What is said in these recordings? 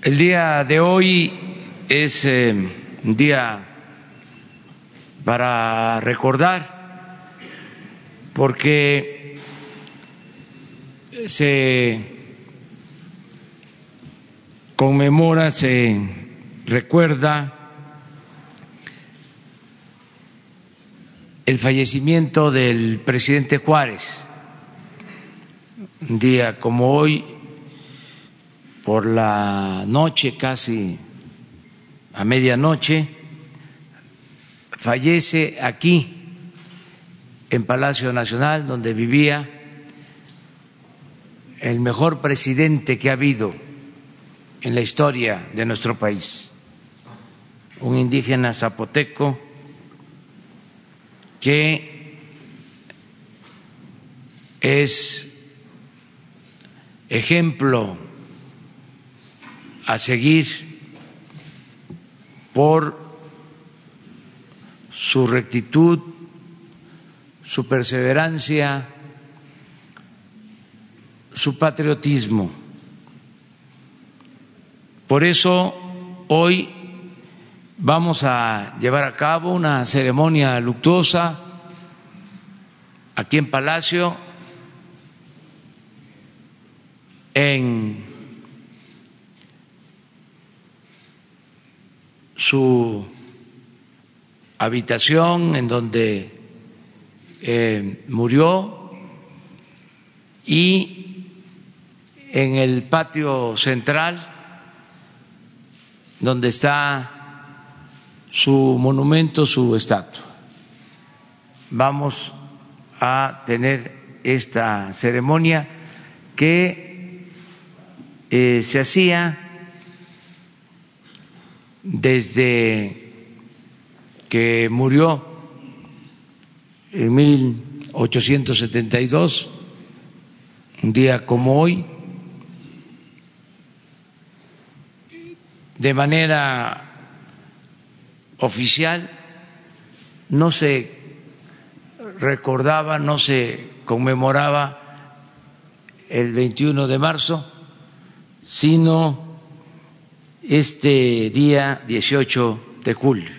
El día de hoy es eh, un día para recordar, porque se conmemora, se recuerda el fallecimiento del presidente Juárez. Un día como hoy, por la noche, casi a medianoche, fallece aquí, en Palacio Nacional, donde vivía el mejor presidente que ha habido en la historia de nuestro país, un indígena zapoteco que es ejemplo a seguir por su rectitud, su perseverancia, su patriotismo. Por eso hoy vamos a llevar a cabo una ceremonia luctuosa aquí en Palacio en su habitación en donde eh, murió y en el patio central donde está su monumento, su estatua. Vamos a tener esta ceremonia que eh, se hacía desde que murió en 1872, un día como hoy, de manera oficial no se recordaba, no se conmemoraba el 21 de marzo, sino este día 18 de julio.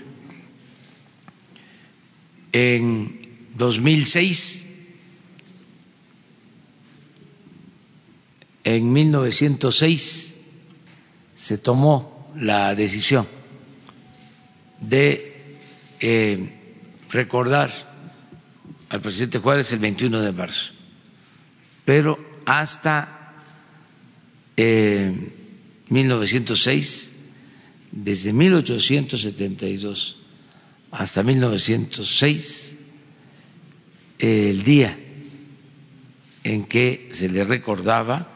En 2006, en 1906, se tomó la decisión de eh, recordar al presidente Juárez el 21 de marzo, pero hasta eh, 1906, desde 1872 hasta 1906, el día en que se le recordaba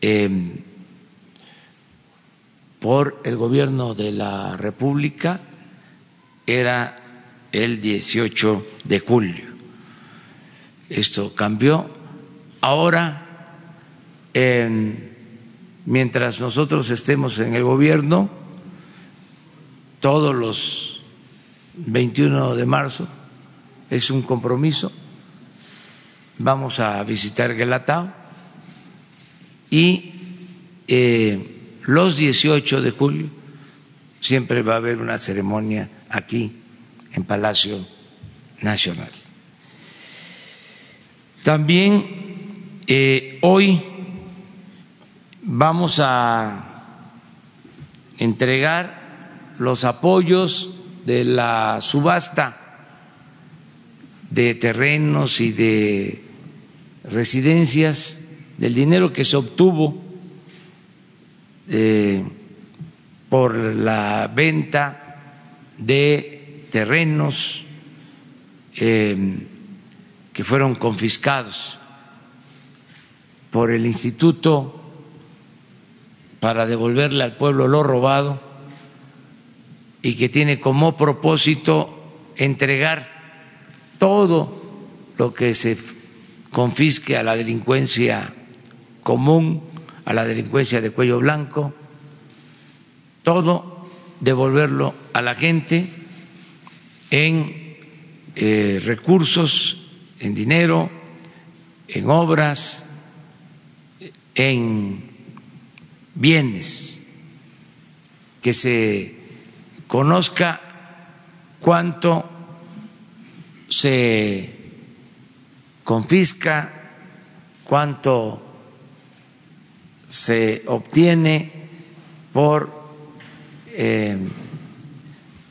em, por el gobierno de la República era el 18 de julio. Esto cambió. Ahora, en mientras nosotros estemos en el gobierno, todos los 21 de marzo es un compromiso, vamos a visitar Guelatao y eh, los 18 de julio siempre va a haber una ceremonia aquí en Palacio Nacional. También eh, hoy vamos a entregar los apoyos de la subasta de terrenos y de residencias, del dinero que se obtuvo eh, por la venta de terrenos eh, que fueron confiscados por el Instituto para devolverle al pueblo lo robado y que tiene como propósito entregar todo lo que se confisque a la delincuencia común, a la delincuencia de cuello blanco, todo devolverlo a la gente en eh, recursos, en dinero, en obras, en bienes, que se conozca cuánto se confisca, cuánto se obtiene por eh,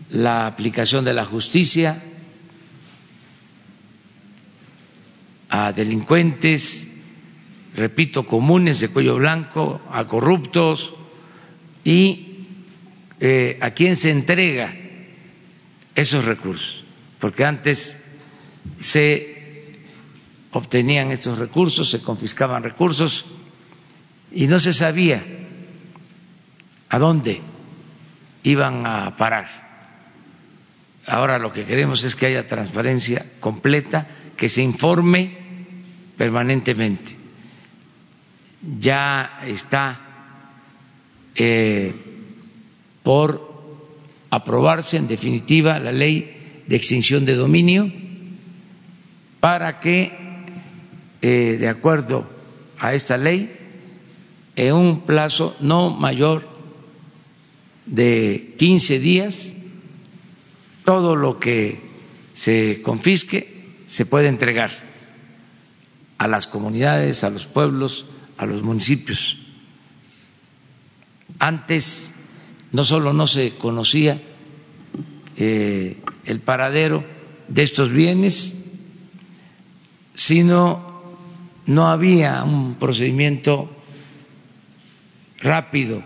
la aplicación de la justicia a delincuentes, repito, comunes de cuello blanco, a corruptos y eh, a quién se entrega esos recursos, porque antes se obtenían estos recursos, se confiscaban recursos y no se sabía a dónde iban a parar. Ahora lo que queremos es que haya transparencia completa, que se informe permanentemente. Ya está eh, por aprobarse en definitiva la ley de extinción de dominio para que, eh, de acuerdo a esta ley, en un plazo no mayor de 15 días, todo lo que se confisque se puede entregar a las comunidades, a los pueblos, a los municipios. Antes no solo no se conocía eh, el paradero de estos bienes, sino no había un procedimiento rápido,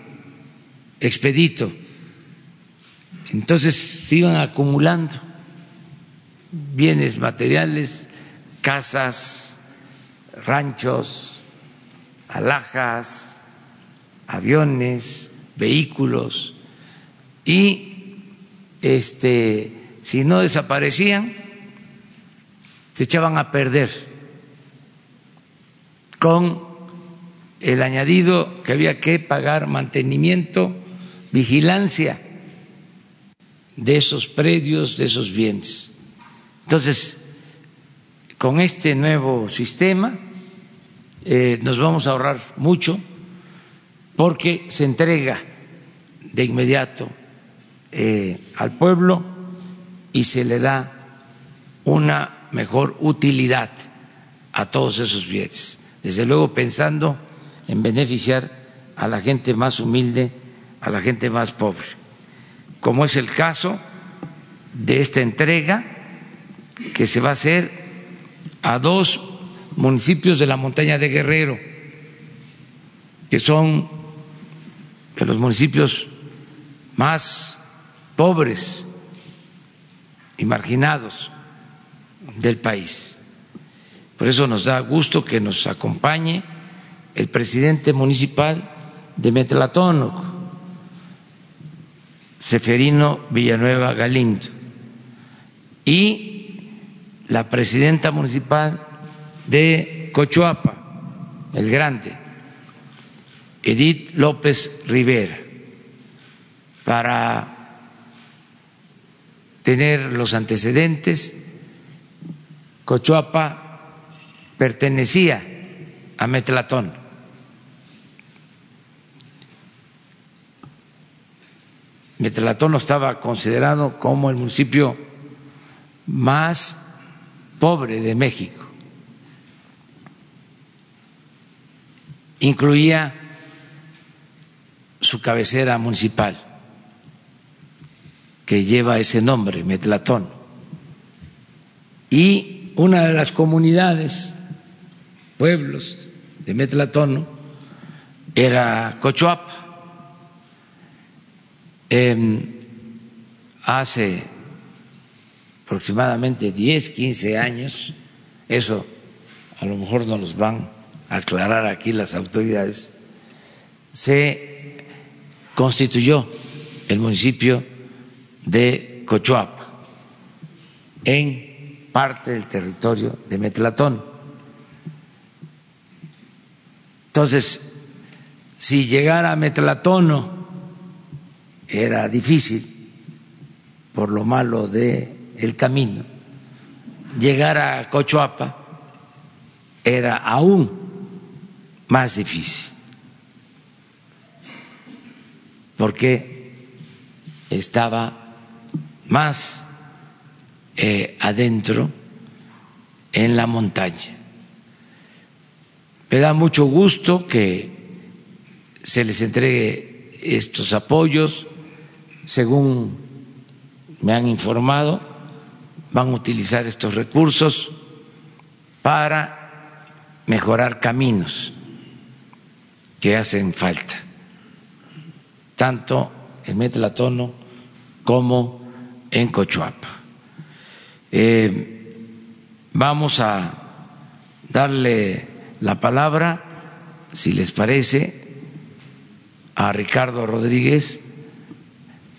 expedito. Entonces se iban acumulando bienes materiales, casas, ranchos, alhajas, aviones, vehículos y este si no desaparecían se echaban a perder con el añadido que había que pagar mantenimiento, vigilancia de esos predios, de esos bienes. Entonces, con este nuevo sistema eh, nos vamos a ahorrar mucho porque se entrega de inmediato eh, al pueblo y se le da una mejor utilidad a todos esos bienes. Desde luego pensando en beneficiar a la gente más humilde, a la gente más pobre, como es el caso de esta entrega que se va a hacer a dos municipios de la montaña de Guerrero, que son de los municipios más pobres y marginados del país. Por eso nos da gusto que nos acompañe el presidente municipal de Metlatónoc, Seferino Villanueva Galindo, y la presidenta municipal de Cochuapa, el Grande, Edith López Rivera, para tener los antecedentes. Cochuapa pertenecía a Metlatón. Metlatón estaba considerado como el municipio más pobre de México. Incluía su cabecera municipal, que lleva ese nombre, Metlatón. Y una de las comunidades, pueblos de Metlatón, era Cochuapa. hace aproximadamente 10, 15 años, eso a lo mejor no los van aclarar aquí las autoridades, se constituyó el municipio de Cochuapa en parte del territorio de Metlatón. Entonces, si llegara a Metlatono era difícil por lo malo de el camino. Llegar a Cochuapa era aún más difícil. porque estaba más eh, adentro en la montaña. Me da mucho gusto que se les entregue estos apoyos, según me han informado, van a utilizar estos recursos para mejorar caminos que hacen falta, tanto en Metlatono como en Cochuapa. Eh, vamos a darle la palabra, si les parece, a Ricardo Rodríguez,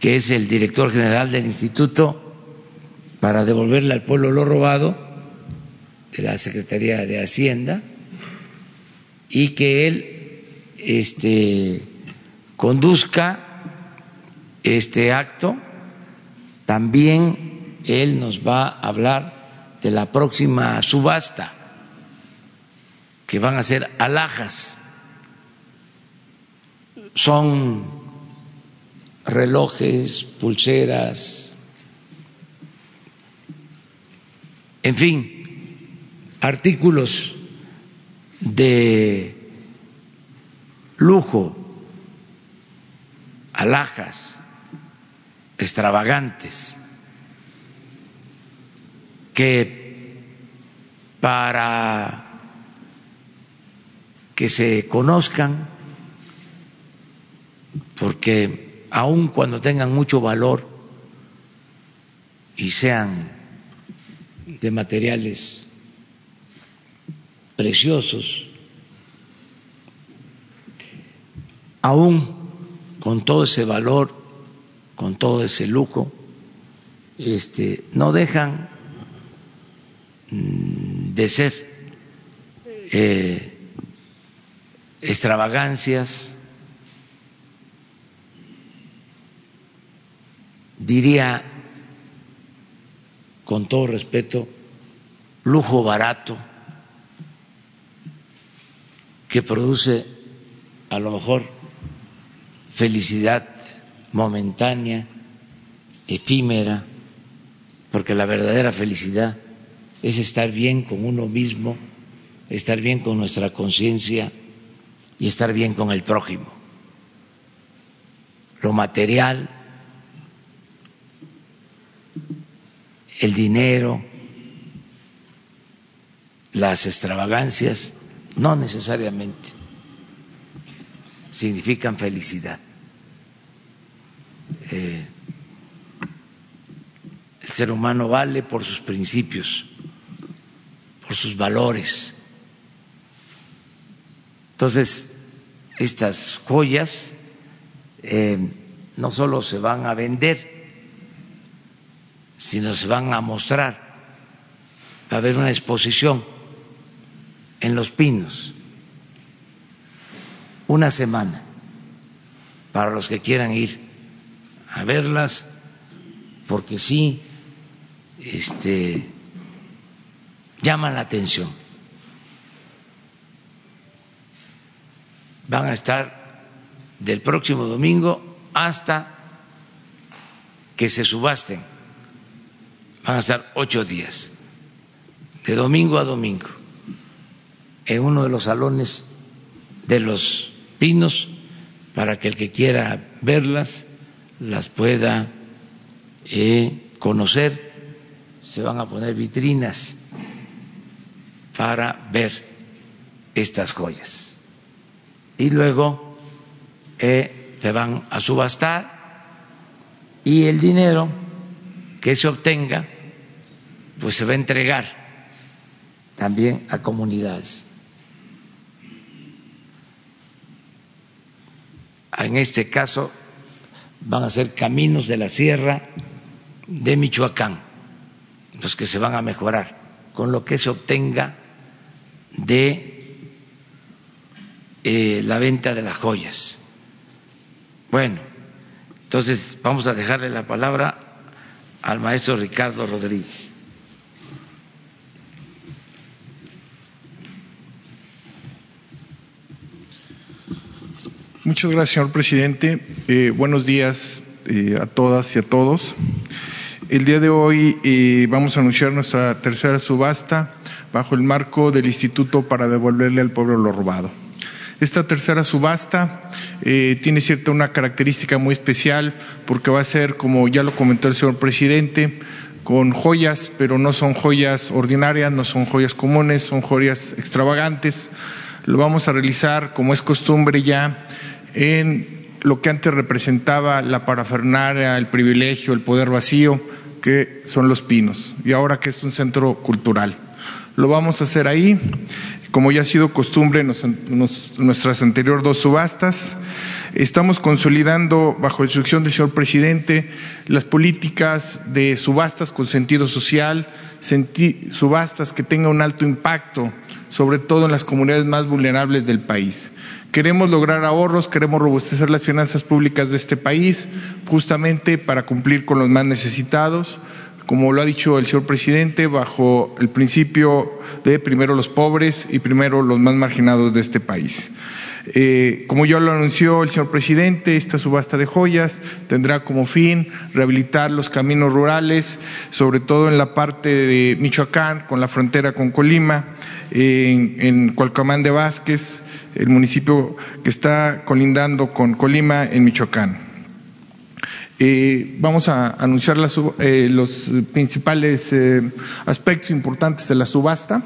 que es el director general del instituto, para devolverle al pueblo lo robado de la Secretaría de Hacienda y que él este, conduzca este acto. También él nos va a hablar de la próxima subasta, que van a ser alhajas. Son relojes, pulseras, en fin, artículos de lujo, alhajas extravagantes que para que se conozcan, porque aun cuando tengan mucho valor y sean de materiales preciosos, aún con todo ese valor, con todo ese lujo, este, no dejan Mm, de ser eh, extravagancias, diría con todo respeto, lujo barato que produce a lo mejor felicidad momentánea, efímera, porque la verdadera felicidad es estar bien con uno mismo, estar bien con nuestra conciencia y estar bien con el prójimo. Lo material, el dinero, las extravagancias, no necesariamente significan felicidad. Eh, el ser humano vale por sus principios sus valores. Entonces, estas joyas eh, no solo se van a vender, sino se van a mostrar. Va a haber una exposición en Los Pinos, una semana, para los que quieran ir a verlas, porque sí, este, llaman la atención. Van a estar del próximo domingo hasta que se subasten. Van a estar ocho días, de domingo a domingo, en uno de los salones de los pinos, para que el que quiera verlas las pueda eh, conocer. Se van a poner vitrinas para ver estas joyas. Y luego eh, se van a subastar y el dinero que se obtenga pues se va a entregar también a comunidades. En este caso van a ser caminos de la sierra de Michoacán, los que se van a mejorar con lo que se obtenga de eh, la venta de las joyas. Bueno, entonces vamos a dejarle la palabra al maestro Ricardo Rodríguez. Muchas gracias, señor presidente. Eh, buenos días eh, a todas y a todos. El día de hoy eh, vamos a anunciar nuestra tercera subasta bajo el marco del Instituto para devolverle al pueblo lo robado. Esta tercera subasta tiene cierta una característica muy especial porque va a ser, como ya lo comentó el señor presidente, con joyas, pero no son joyas ordinarias, no son joyas comunes, son joyas extravagantes. Lo vamos a realizar, como es costumbre ya, en lo que antes representaba la parafernaria, el privilegio, el poder vacío, que son los pinos, y ahora que es un centro cultural. Lo vamos a hacer ahí, como ya ha sido costumbre en nuestras anteriores dos subastas. Estamos consolidando, bajo instrucción del señor presidente, las políticas de subastas con sentido social, subastas que tengan un alto impacto, sobre todo en las comunidades más vulnerables del país. Queremos lograr ahorros, queremos robustecer las finanzas públicas de este país, justamente para cumplir con los más necesitados, como lo ha dicho el señor presidente, bajo el principio de primero los pobres y primero los más marginados de este país. Eh, como ya lo anunció el señor presidente, esta subasta de joyas tendrá como fin rehabilitar los caminos rurales, sobre todo en la parte de Michoacán, con la frontera con Colima, en, en Cualcamán de Vázquez, el municipio que está colindando con Colima en Michoacán. Eh, vamos a anunciar eh, los principales aspectos importantes de la subasta.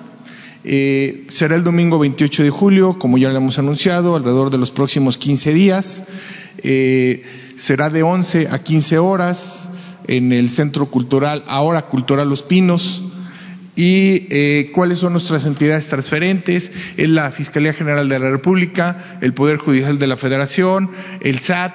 Será el domingo 28 de julio, como ya lo hemos anunciado, alrededor de los próximos 15 días. será de 11 a 15 horas en el Centro Cultural, ahora Cultural Los Pinos, y eh, cuáles son nuestras entidades transferentes, es la Fiscalía General de la República, el Poder Judicial de la Federación, el SAT,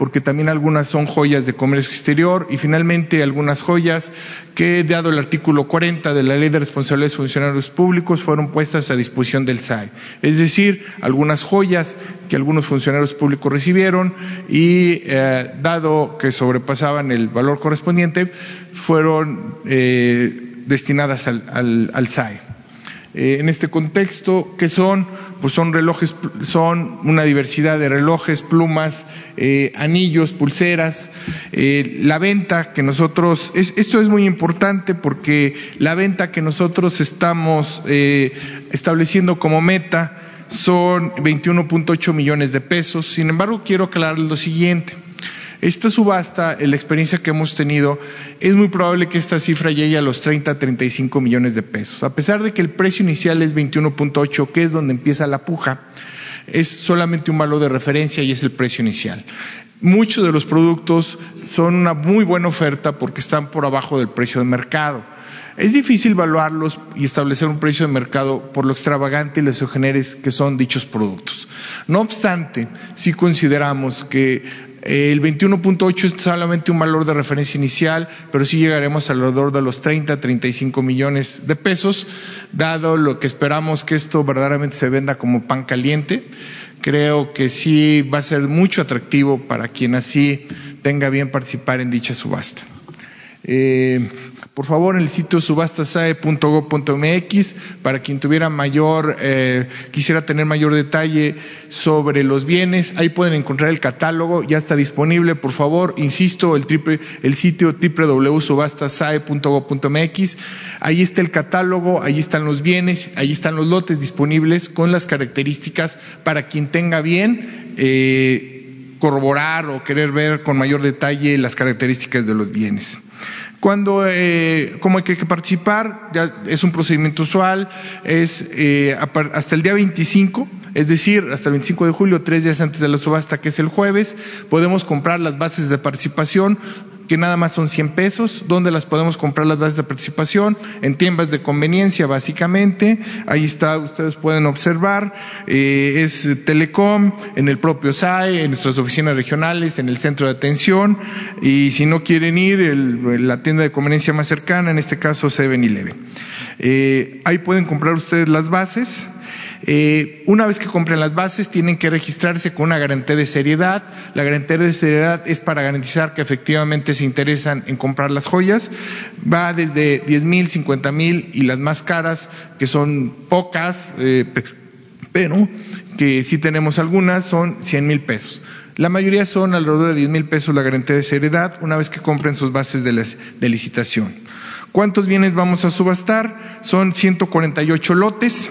porque también algunas son joyas de comercio exterior y finalmente algunas joyas que, dado el artículo 40 de la Ley de Responsabilidades de Funcionarios Públicos, fueron puestas a disposición del SAE. Es decir, algunas joyas que algunos funcionarios públicos recibieron y, eh, dado que sobrepasaban el valor correspondiente, fueron eh, destinadas al, al, SAE. Eh, en este contexto, ¿qué son? Pues son relojes, son una diversidad de relojes, plumas, eh, anillos, pulseras. Eh, la venta que nosotros, esto es muy importante porque la venta que nosotros estamos estableciendo como meta son 21.8 millones de pesos. Sin embargo, quiero aclarar lo siguiente. Esta subasta, en la experiencia que hemos tenido, es muy probable que esta cifra llegue a los 30 a 35 millones de pesos. A pesar de que el precio inicial es 21.8, que es donde empieza la puja, es solamente un valor de referencia y es el precio inicial. Muchos de los productos son una muy buena oferta porque están por abajo del precio de mercado. Es difícil evaluarlos y establecer un precio de mercado por lo extravagante y los que son dichos productos. No obstante, si consideramos que el 21.8 es solamente un valor de referencia inicial, pero sí llegaremos alrededor de los 30, 35 millones de pesos, dado lo que esperamos que esto verdaderamente se venda como pan caliente. Creo que sí va a ser mucho atractivo para quien así tenga bien participar en dicha subasta. Eh, por favor, en el sitio subastasae.gov.mx, para quien tuviera mayor, eh, quisiera tener mayor detalle sobre los bienes, ahí pueden encontrar el catálogo, ya está disponible, por favor, insisto, el, triple, el sitio www.subastasae.gov.mx, ahí está el catálogo, ahí están los bienes, ahí están los lotes disponibles con las características para quien tenga bien. Eh, corroborar o querer ver con mayor detalle las características de los bienes. Cuando, eh, ¿Cómo hay que participar? Ya es un procedimiento usual, es eh, hasta el día 25, es decir, hasta el 25 de julio, tres días antes de la subasta, que es el jueves, podemos comprar las bases de participación que nada más son 100 pesos, donde las podemos comprar las bases de participación, en tiendas de conveniencia básicamente, ahí está, ustedes pueden observar, eh, es Telecom, en el propio SAE, en nuestras oficinas regionales, en el centro de atención, y si no quieren ir, la tienda de conveniencia más cercana, en este caso 7-Eleven. Eh, ahí pueden comprar ustedes las bases, eh, una vez que compren las bases, tienen que registrarse con una garantía de seriedad. La garantía de seriedad es para garantizar que efectivamente se interesan en comprar las joyas. Va desde 10 mil, 50 mil y las más caras, que son pocas, eh, pero que sí tenemos algunas, son 100 mil pesos. La mayoría son alrededor de 10 mil pesos la garantía de seriedad una vez que compren sus bases de, de licitación. ¿Cuántos bienes vamos a subastar? Son 148 lotes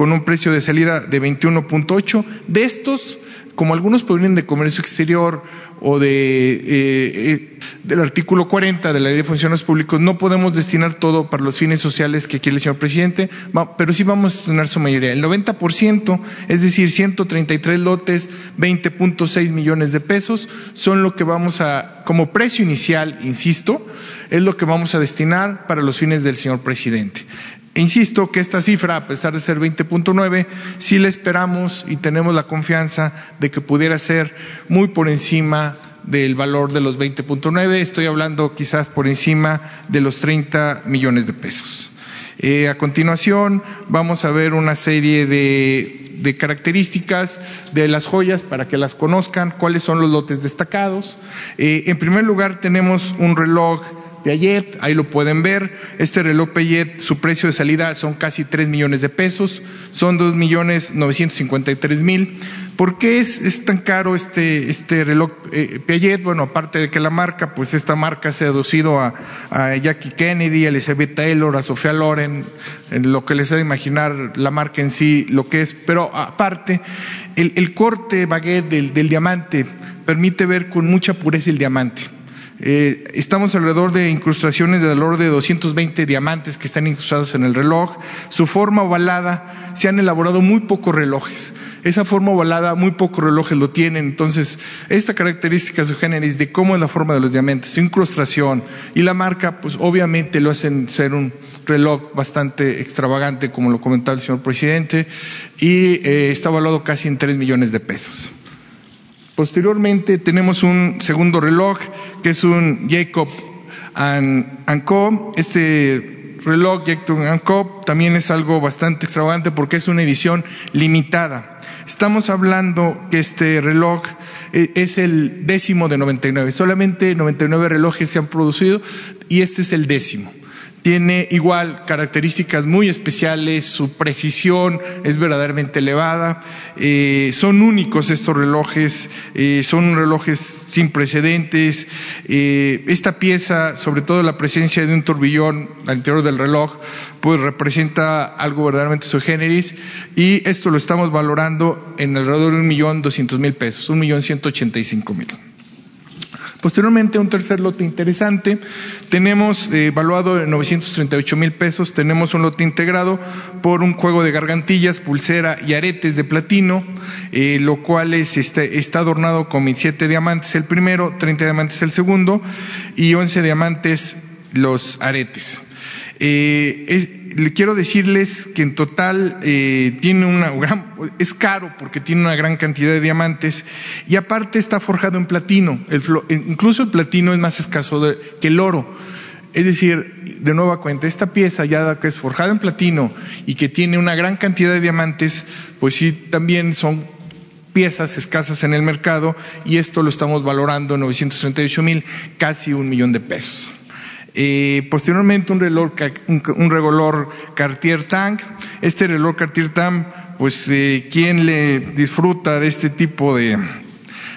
con un precio de salida de 21.8. De estos, como algunos provienen de comercio exterior o de, eh, eh, del artículo 40 de la Ley de Funciones Públicos, no podemos destinar todo para los fines sociales que quiere el señor presidente, pero sí vamos a destinar su mayoría. El 90%, es decir, 133 lotes, 20.6 millones de pesos, son lo que vamos a, como precio inicial, insisto, es lo que vamos a destinar para los fines del señor presidente. Insisto que esta cifra, a pesar de ser 20.9, sí le esperamos y tenemos la confianza de que pudiera ser muy por encima del valor de los 20.9. Estoy hablando quizás por encima de los 30 millones de pesos. Eh, a continuación vamos a ver una serie de, características de las joyas para que las conozcan, cuáles son los lotes destacados. Eh, en primer lugar tenemos un reloj Piaget, ahí lo pueden ver. Este reloj Piaget, su precio de salida son casi 3 millones de pesos, son 2 millones 953 mil. ¿Por qué es, tan caro este, este reloj eh, Piaget? Bueno, aparte de que la marca, pues esta marca se ha aducido a, Jackie Kennedy, a Elizabeth Taylor, a Sofía Loren, en lo que les ha de imaginar la marca en sí, lo que es. Pero aparte, el, corte baguette del, del diamante permite ver con mucha pureza el diamante. Eh, estamos alrededor de incrustaciones de valor de 220 diamantes que están incrustados en el reloj. Su forma ovalada, se han elaborado muy pocos relojes. Esa forma ovalada, muy pocos relojes lo tienen. Entonces, esta característica su generis de cómo es la forma de los diamantes, su incrustación y la marca, pues obviamente lo hacen ser un reloj bastante extravagante, como lo comentaba el señor presidente, y eh, está valuado casi en 3 millones de pesos. Posteriormente tenemos un segundo reloj que es un Jacob Co. Este reloj Jacob Co. también es algo bastante extravagante porque es una edición limitada. Estamos hablando que este reloj eh, es el décimo de 99. Solamente 99 relojes se han producido y este es el décimo tiene igual características muy especiales, su precisión es verdaderamente elevada, eh, son únicos estos relojes, eh, son relojes sin precedentes. Eh, esta pieza, sobre todo la presencia de un turbillón al interior del reloj, pues representa algo verdaderamente su generis y esto lo estamos valorando en alrededor de un millón doscientos mil pesos, un millón ciento ochenta y cinco mil. Posteriormente, un tercer lote interesante, tenemos eh, evaluado en 938 mil pesos, tenemos un lote integrado por un juego de gargantillas, pulsera y aretes de platino, eh, lo cual es, este, está, adornado con 27 diamantes el primero, 30 diamantes el segundo y 11 diamantes los aretes. Eh, le quiero decirles que en total eh, tiene una gran, es caro porque tiene una gran cantidad de diamantes y aparte está forjado en platino. incluso el platino es más escaso que el oro. Es decir, de nueva cuenta, esta pieza ya que es forjada en platino y que tiene una gran cantidad de diamantes, pues sí, también son piezas escasas en el mercado y esto lo estamos valorando en 938 mil, casi un millón de pesos. Eh, posteriormente un reloj, un, reloj Cartier Tank. Este reloj Cartier Tank, pues eh, quien le disfruta de este tipo de...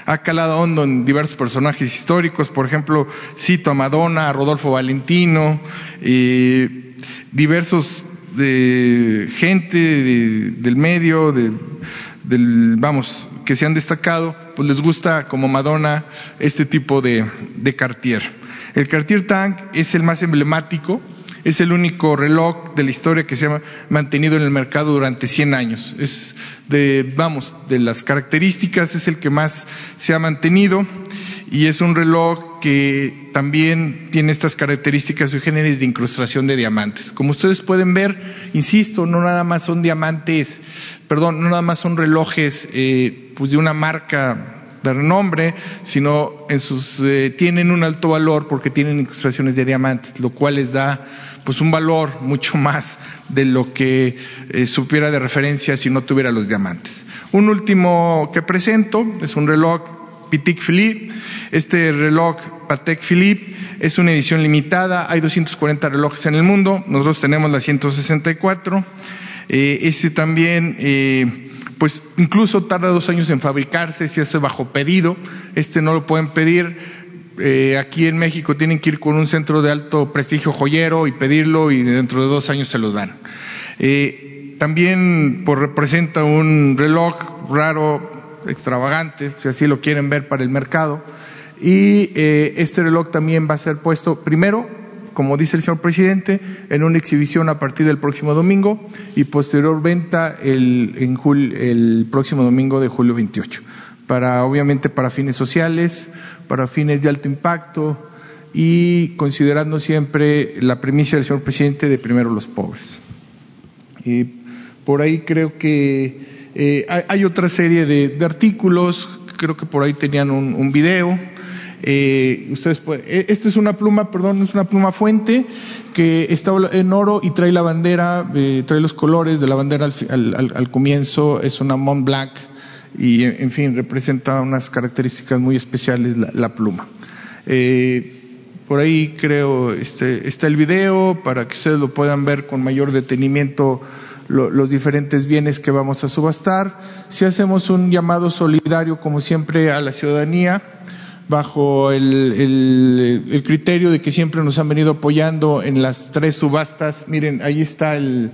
Ha calado hondo en diversos personajes históricos, por ejemplo, cito a Madonna, a Rodolfo Valentino, eh, diversos de gente del medio, del, vamos, que se han destacado, pues les gusta como Madonna este tipo de, de Cartier. El Cartier Tank es el más emblemático, es el único reloj de la historia que se ha mantenido en el mercado durante 100 años. Es de, vamos, de las características es el que más se ha mantenido y es un reloj que también tiene estas características generales de incrustación de diamantes. Como ustedes pueden ver, insisto, no nada más son diamantes, perdón, no nada más son relojes eh, pues de una marca de renombre, sino en sus, eh, tienen un alto valor porque tienen incrustaciones de diamantes, lo cual les da pues un valor mucho más de lo que eh, supiera de referencia si no tuviera los diamantes. Un último que presento es un reloj Pitic Philippe. Este reloj Patek Philippe es una edición limitada, hay 240 relojes en el mundo, nosotros tenemos la 164. Eh, este también pues incluso tarda dos años en fabricarse, se hace bajo pedido, este no lo pueden pedir. Eh, aquí en México tienen que ir con un centro de alto prestigio joyero y pedirlo y dentro de dos años se los dan. Eh, también pues, representa un reloj raro, extravagante, si así lo quieren ver para el mercado. Y eh, este reloj también va a ser puesto primero como dice el señor presidente, en una exhibición a partir del próximo domingo y posterior venta el, en el próximo domingo de julio 28. Para, obviamente, para fines sociales, para fines de alto impacto y considerando siempre la premisa del señor presidente de primero los pobres. Y por ahí creo que eh, hay, otra serie de, artículos, creo que por ahí tenían un video eh, ustedes pueden, eh, esta es una pluma, perdón, es una pluma fuente que está en oro y trae la bandera, eh, trae los colores de la bandera al, comienzo, es una Mont Blanc y en fin, representa unas características muy especiales la, pluma. por ahí creo este, está el video para que ustedes lo puedan ver con mayor detenimiento los diferentes bienes que vamos a subastar. Si hacemos un llamado solidario, como siempre, a la ciudadanía, bajo el, criterio de que siempre nos han venido apoyando en las tres subastas. Miren, ahí está el,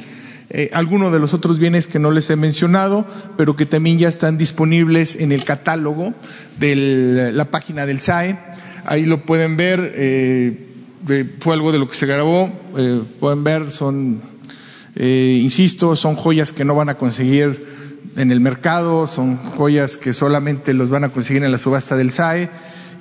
eh, algunos de los otros bienes que no les he mencionado, pero que también ya están disponibles en el catálogo de la página del SAE. Ahí lo pueden ver, eh, fue algo de lo que se grabó, eh, pueden ver, son, insisto, son joyas que no van a conseguir en el mercado, son joyas que solamente los van a conseguir en la subasta del SAE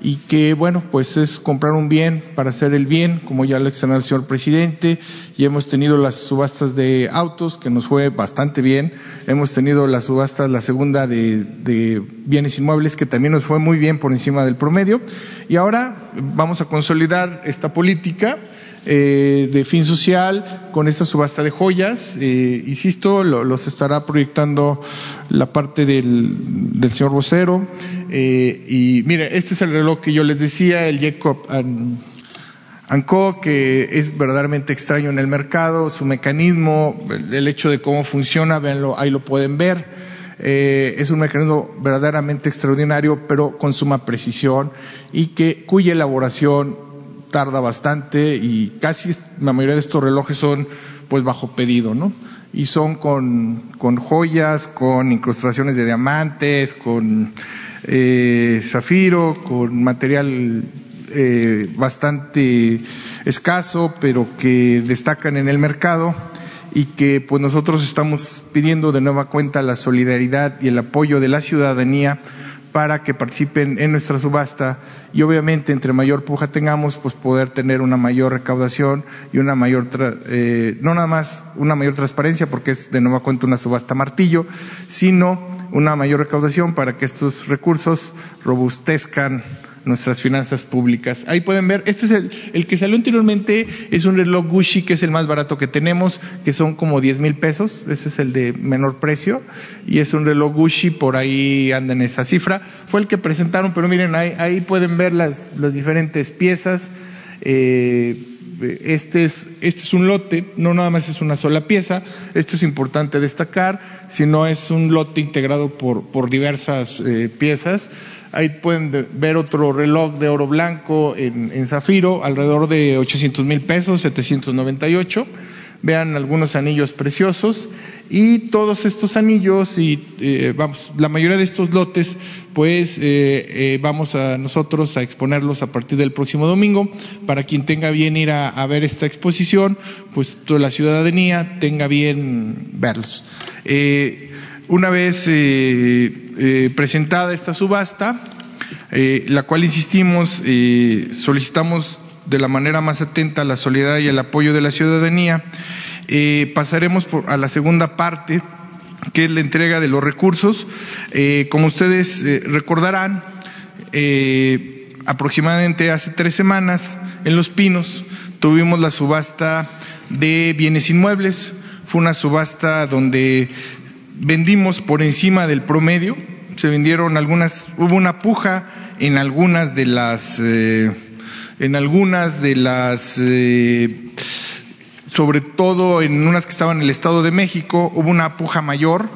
y que, bueno, pues es comprar un bien para hacer el bien, como ya lo externó el señor presidente, y hemos tenido las subastas de autos, que nos fue bastante bien, hemos tenido las subastas, la segunda de, de bienes inmuebles, que también nos fue muy bien por encima del promedio, y ahora vamos a consolidar esta política, eh, de fin social con esta subasta de joyas. Eh, insisto, los estará proyectando la parte del, señor vocero. Eh, y mire, este es el reloj que yo les decía, el Jacob Anco, que es verdaderamente extraño en el mercado, su mecanismo, el hecho de cómo funciona, véanlo, ahí lo pueden ver. Es un mecanismo verdaderamente extraordinario, pero con suma precisión y que cuya elaboración tarda bastante y casi la mayoría de estos relojes son pues bajo pedido, ¿no? Y son con, con joyas, con incrustaciones de diamantes, con eh, zafiro, con material eh, bastante escaso, pero que destacan en el mercado y que pues nosotros estamos pidiendo de nueva cuenta la solidaridad y el apoyo de la ciudadanía para que participen en nuestra subasta y obviamente entre mayor puja tengamos, pues poder tener una mayor recaudación y una mayor, eh, no nada más una mayor transparencia porque es de nueva cuenta una subasta martillo, sino una mayor recaudación para que estos recursos robustezcan nuestras finanzas públicas. Ahí pueden ver, este es el, el que salió anteriormente, es un reloj Gucci que es el más barato que tenemos, que son como 10 mil pesos, ese es el de menor precio, y es un reloj Gucci, por ahí anda en esa cifra. Fue el que presentaron, pero miren, ahí, ahí pueden ver las, las diferentes piezas. Eh, este es, este es un lote, no nada más es una sola pieza, esto es importante destacar, sino es un lote integrado por, por diversas eh, piezas. Ahí pueden ver otro reloj de oro blanco en, zafiro, alrededor de 800 mil pesos, 798. Vean algunos anillos preciosos y todos estos anillos y eh, vamos, la mayoría de estos lotes, pues eh, eh, vamos a nosotros a exponerlos a partir del próximo domingo para quien tenga bien ir a, ver esta exposición, pues toda la ciudadanía tenga bien verlos. Una vez eh, presentada esta subasta, eh, la cual insistimos, eh, solicitamos de la manera más atenta la solidaridad y el apoyo de la ciudadanía. pasaremos a la segunda parte, que es la entrega de los recursos. como ustedes recordarán, aproximadamente hace tres semanas, en Los Pinos, tuvimos la subasta de bienes inmuebles. Fue una subasta donde vendimos por encima del promedio, se vendieron algunas, hubo una puja en algunas de las, eh, en algunas de las, eh, sobre todo en unas que estaban en el Estado de México, hubo una puja mayor.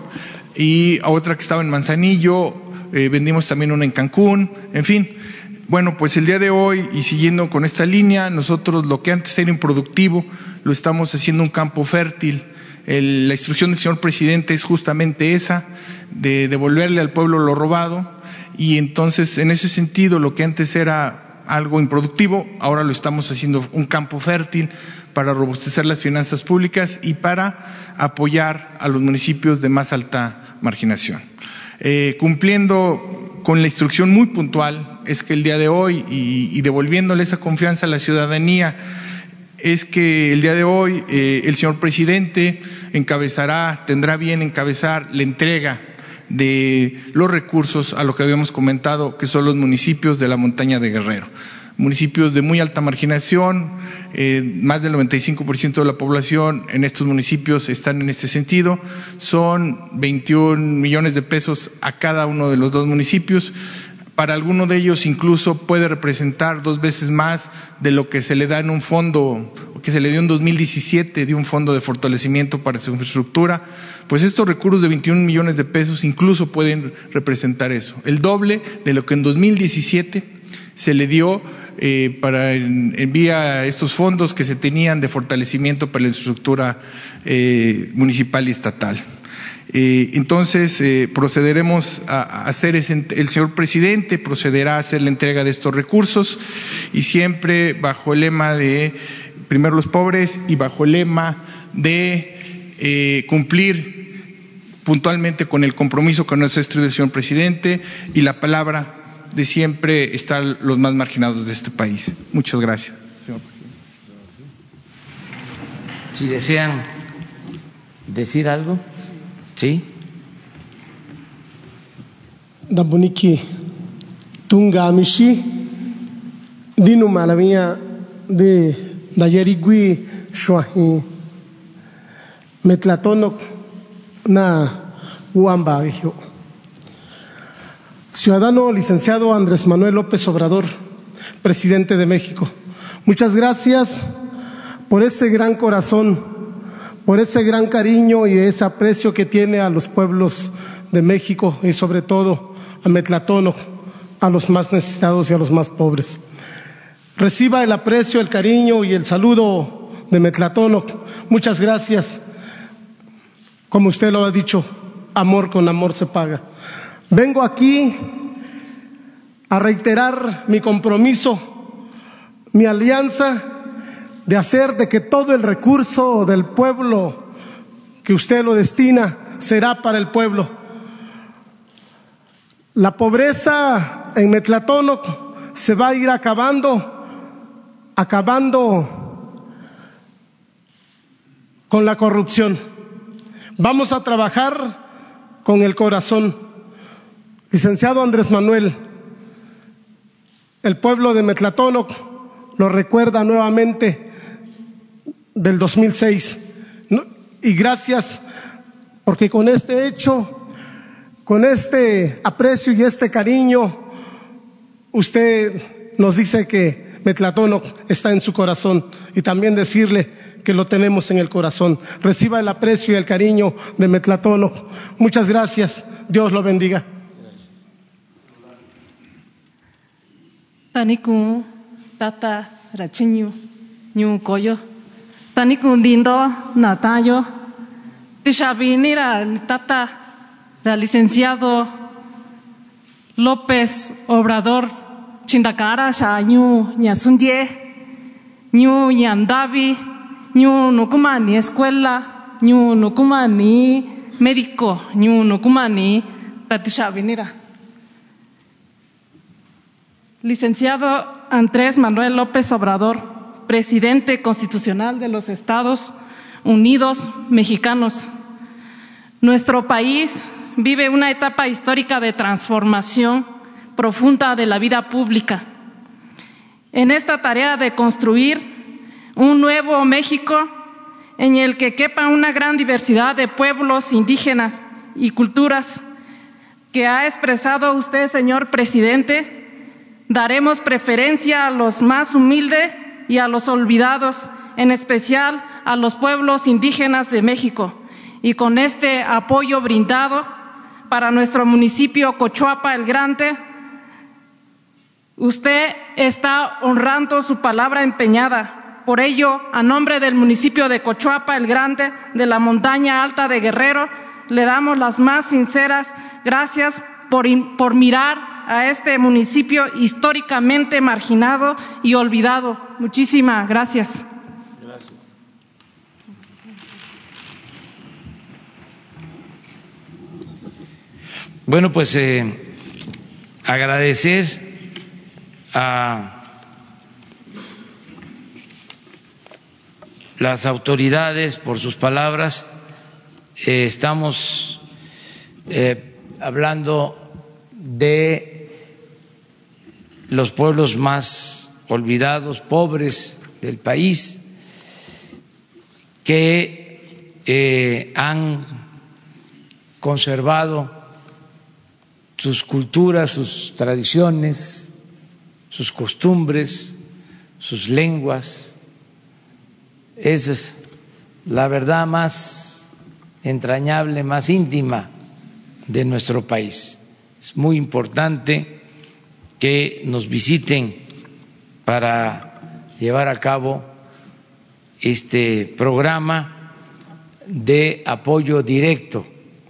y otra que estaba en Manzanillo, eh, vendimos también una en Cancún, en fin. Bueno, pues el día de hoy y siguiendo con esta línea, nosotros lo que antes era improductivo, lo estamos haciendo un campo fértil. La instrucción del señor presidente es justamente esa, de devolverle al pueblo lo robado, y entonces en ese sentido lo que antes era algo improductivo, ahora lo estamos haciendo un campo fértil para robustecer las finanzas públicas y para apoyar a los municipios de más alta marginación. Eh, cumpliendo con la instrucción muy puntual, es que el día de hoy y, devolviéndole esa confianza a la ciudadanía, es que el día de hoy eh, el señor presidente encabezará, tendrá bien encabezar la entrega de los recursos a lo que habíamos comentado, que son los municipios de la montaña de Guerrero municipios de muy alta marginación, eh, más del 95% de la población en estos municipios están en este sentido, son 21 millones de pesos a cada uno de los dos municipios. Para alguno de ellos incluso puede representar dos veces más de lo que se le da en un fondo, que se le dio en 2017, de un fondo de fortalecimiento para su infraestructura. Pues estos recursos de 21 millones de pesos incluso pueden representar eso, el doble de lo que en 2017 se le dio eh, para envía estos fondos que se tenían de fortalecimiento para la infraestructura eh, municipal y estatal. Eh, entonces procederemos a hacer el señor presidente procederá a hacer la entrega de estos recursos y siempre bajo el lema de primero los pobres y bajo el lema de cumplir puntualmente con el compromiso con nuestro del señor presidente y la palabra de siempre estar los más marginados de este país. Muchas gracias. Si desean decir algo, ¿sí? Dabuniki tunga mishi dinu malamia de dayerigui shuahi metlatonok na uamba Ciudadano licenciado Andrés Manuel López Obrador, presidente de México. Muchas gracias por ese gran corazón, por ese gran cariño y ese aprecio que tiene a los pueblos de México y sobre todo a Metlatono, a los más necesitados y a los más pobres. Reciba el aprecio, el cariño y el saludo de Metlatono. Muchas gracias. Como usted lo ha dicho, amor con amor se paga. Vengo aquí a reiterar mi compromiso, mi alianza de hacer de que todo el recurso del pueblo que usted lo destina será para el pueblo. La pobreza en Metlatónoc se va a ir acabando, acabando con la corrupción. Vamos a trabajar con el corazón. Licenciado Andrés Manuel, el pueblo de Metlatónoc lo recuerda nuevamente del 2006. Y gracias porque con este hecho, con este aprecio y este cariño, usted nos dice que Metlatónoc está en su corazón y también decirle que lo tenemos en el corazón. Reciba el aprecio y el cariño de Metlatónoc. Muchas gracias. Dios lo bendiga. Taniku. Taniku dindo natayo. Tishabinira tata licenciado López Obrador Chindakara sha ñu ñasundie ñu ñandavi ñu nukumani escuela ñu nukumani médico ñu nukumani tatishabinira Licenciado Andrés Manuel López Obrador, presidente constitucional de los Estados Unidos mexicanos. Nuestro país vive una etapa histórica de transformación profunda de la vida pública. En esta tarea de construir un nuevo México en el que quepa una gran diversidad de pueblos indígenas y culturas que ha expresado usted, señor presidente, Daremos preferencia a los más humildes y a los olvidados, en especial a los pueblos indígenas de México. Y con este apoyo brindado, para nuestro municipio Cochuapa el Grande. Usted está honrando su palabra empeñada. Por ello, a nombre del municipio de Cochuapa el Grande, de la montaña alta de Guerrero, le damos las más sinceras gracias por, por mirar a este municipio históricamente marginado y olvidado. Muchísimas gracias. Bueno, pues eh, agradecer a las autoridades por sus palabras. Eh, estamos eh, hablando de los pueblos más olvidados, pobres del país, que han conservado sus culturas, sus tradiciones, sus costumbres, sus lenguas. Esa es la verdad más entrañable, más íntima de nuestro país. Es muy importante que nos visiten para llevar a cabo este programa de apoyo directo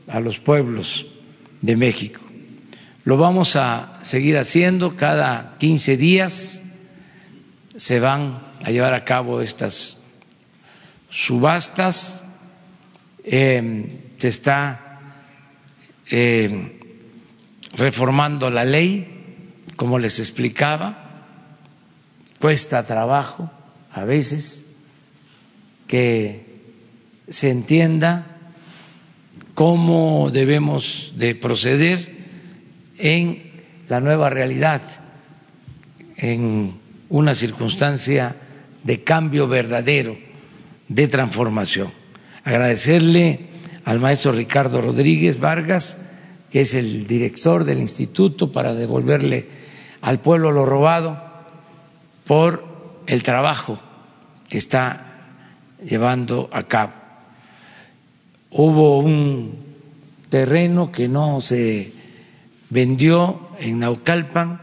a los pueblos de México. Lo vamos a seguir haciendo cada 15 días. Se van a llevar a cabo estas subastas. Em, se está em, reformando la ley, como les explicaba. Cuesta trabajo a veces que se entienda cómo debemos de proceder en la nueva realidad, en una circunstancia de cambio verdadero, de transformación. Agradecerle al maestro Ricardo Rodríguez Vargas, que es el director del instituto, para devolverle al pueblo lo robado por el trabajo que está llevando a cabo. Hubo un terreno que no se vendió en Naucalpan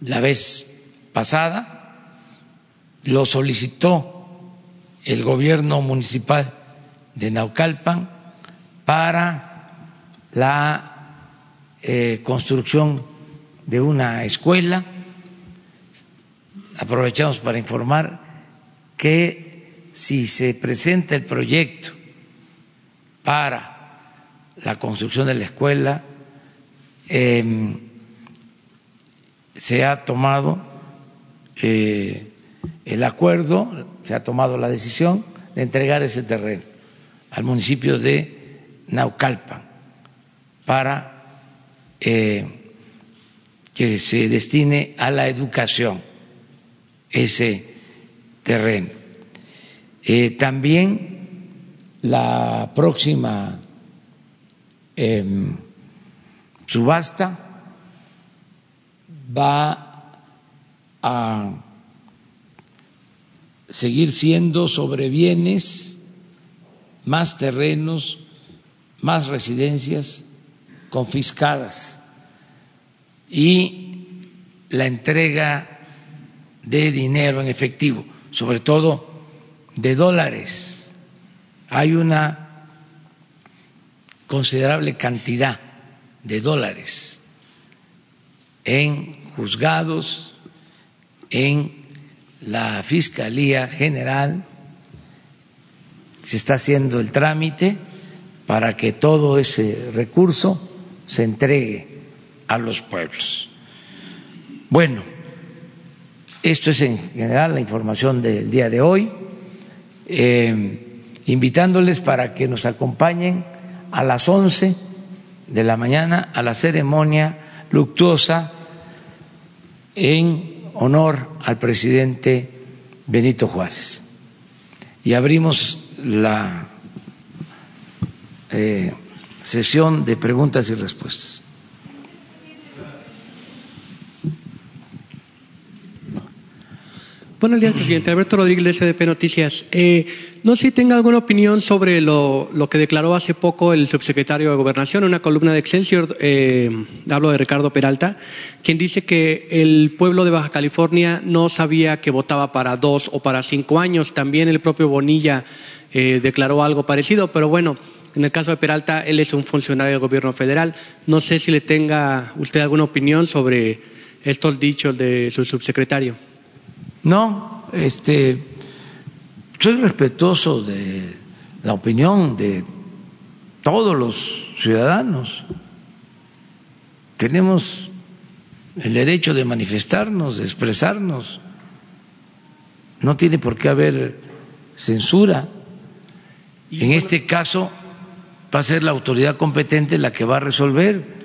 la vez pasada, lo solicitó el gobierno municipal de Naucalpan para la eh, construcción de una escuela. Aprovechamos para informar que si se presenta el proyecto para la construcción de la escuela, Em, se ha tomado eh, el acuerdo, se ha tomado la decisión de entregar ese terreno al municipio de Naucalpan para eh, que se destine a la educación ese terreno. Eh, también la próxima em, subasta va a seguir siendo sobre bienes, más terrenos, más residencias confiscadas y la entrega de dinero en efectivo, sobre todo de dólares. Hay una considerable cantidad de dólares en juzgados, en la Fiscalía General. Se está haciendo el trámite para que todo ese recurso se entregue a los pueblos. Bueno, esto es en general la información del día de hoy, eh, invitándoles para que nos acompañen a las once de la mañana a la ceremonia luctuosa en honor al presidente Benito Juárez. Y abrimos la eh, sesión de preguntas y respuestas. Buenos días, presidente. Alberto Rodríguez, SDP Noticias. Eh, no sé si tenga alguna opinión sobre lo, lo, que declaró hace poco el subsecretario de Gobernación en una columna de Excelsior, eh, hablo de Ricardo Peralta, quien dice que el pueblo de Baja California no sabía que votaba para dos o para cinco años. También el propio Bonilla eh, declaró algo parecido, pero bueno, en el caso de Peralta, él es un funcionario del gobierno federal. No sé si le tenga usted alguna opinión sobre estos dichos de su subsecretario. No, este, soy respetuoso de la opinión de todos los ciudadanos. Tenemos el derecho de manifestarnos, de expresarnos. No tiene por qué haber censura. En este caso va a ser la autoridad competente la que va a resolver.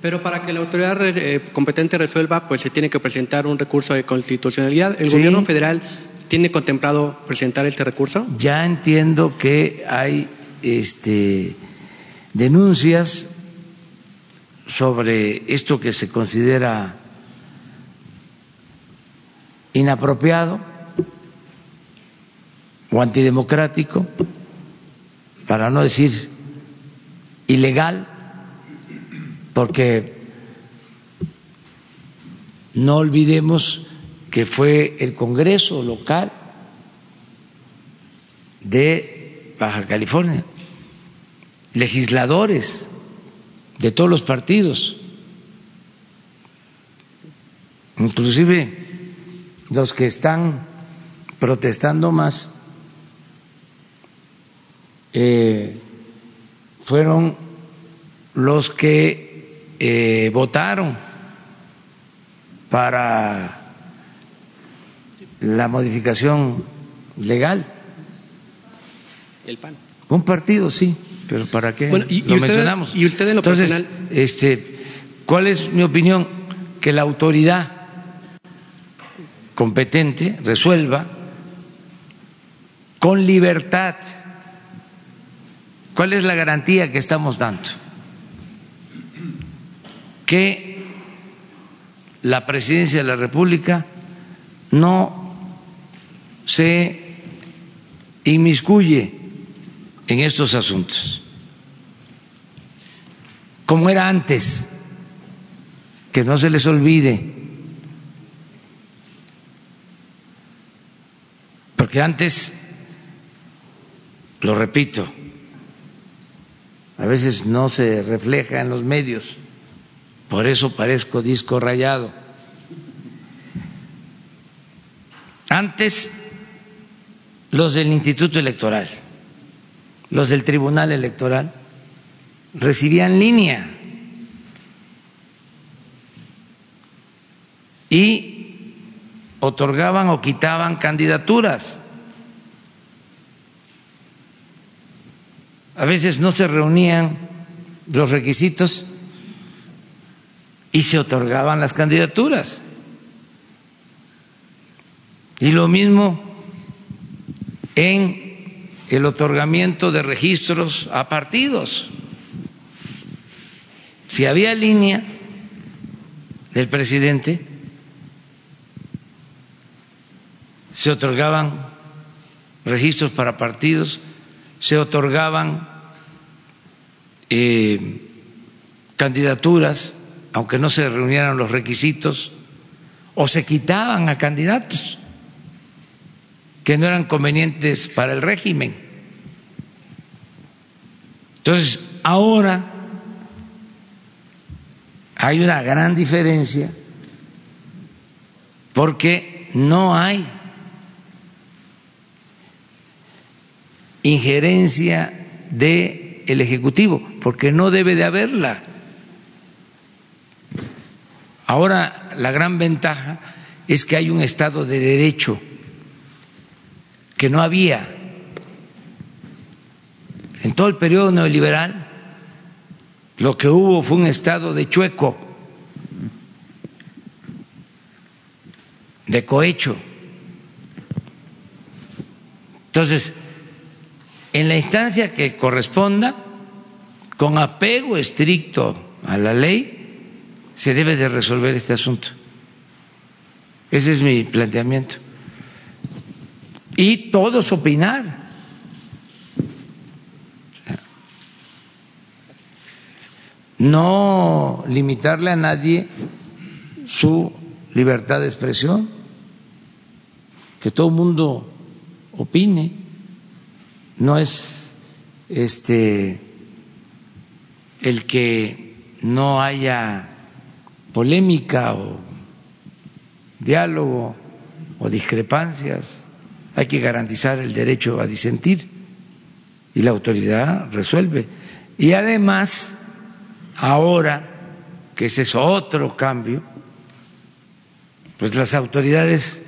Pero para que la autoridad eh, competente resuelva, pues se tiene que presentar un recurso de constitucionalidad. ¿El Sí. gobierno federal tiene contemplado presentar este recurso? Ya entiendo que hay este, denuncias sobre esto que se considera inapropiado o antidemocrático, para no decir ilegal, porque no olvidemos que fue el Congreso local de Baja California, legisladores de todos los partidos, inclusive los que están protestando más, eh, fueron los que eh, votaron para la modificación legal. El PAN. Un partido, sí, pero ¿para qué Bueno, y- lo y usted- mencionamos? y usted en lo Entonces, personal- este, ¿cuál es mi opinión? Que la autoridad competente resuelva con libertad. ¿Cuál es la garantía que estamos dando? Que la presidencia de la República no se inmiscuye en estos asuntos, como era antes, que no se les olvide, porque antes, lo repito, a veces no se refleja en los medios, por eso parezco disco rayado. Antes, los del Instituto Electoral, los del Tribunal Electoral, recibían línea y otorgaban o quitaban candidaturas. A veces no se reunían los requisitos y se otorgaban las candidaturas. Y lo mismo en el otorgamiento de registros a partidos. Si había línea del presidente, se otorgaban registros para partidos, se otorgaban eh, candidaturas, aunque no se reunieran los requisitos, o se quitaban a candidatos que no eran convenientes para el régimen. Entonces, ahora hay una gran diferencia porque no hay injerencia del el Ejecutivo, porque no debe de haberla. Ahora la gran ventaja es que hay un Estado de Derecho que no había en todo el periodo neoliberal. Lo que hubo fue un Estado de chueco, de cohecho. Entonces, en la instancia que corresponda, con apego estricto a la ley, se debe de resolver este asunto. Ese es mi planteamiento. y todos opinar. No limitarle a nadie su libertad de expresión, que todo el mundo opine, no es este el que no haya polémica o diálogo o discrepancias, hay que garantizar el derecho a disentir y la autoridad resuelve. Y además, ahora que ese es otro cambio, pues las autoridades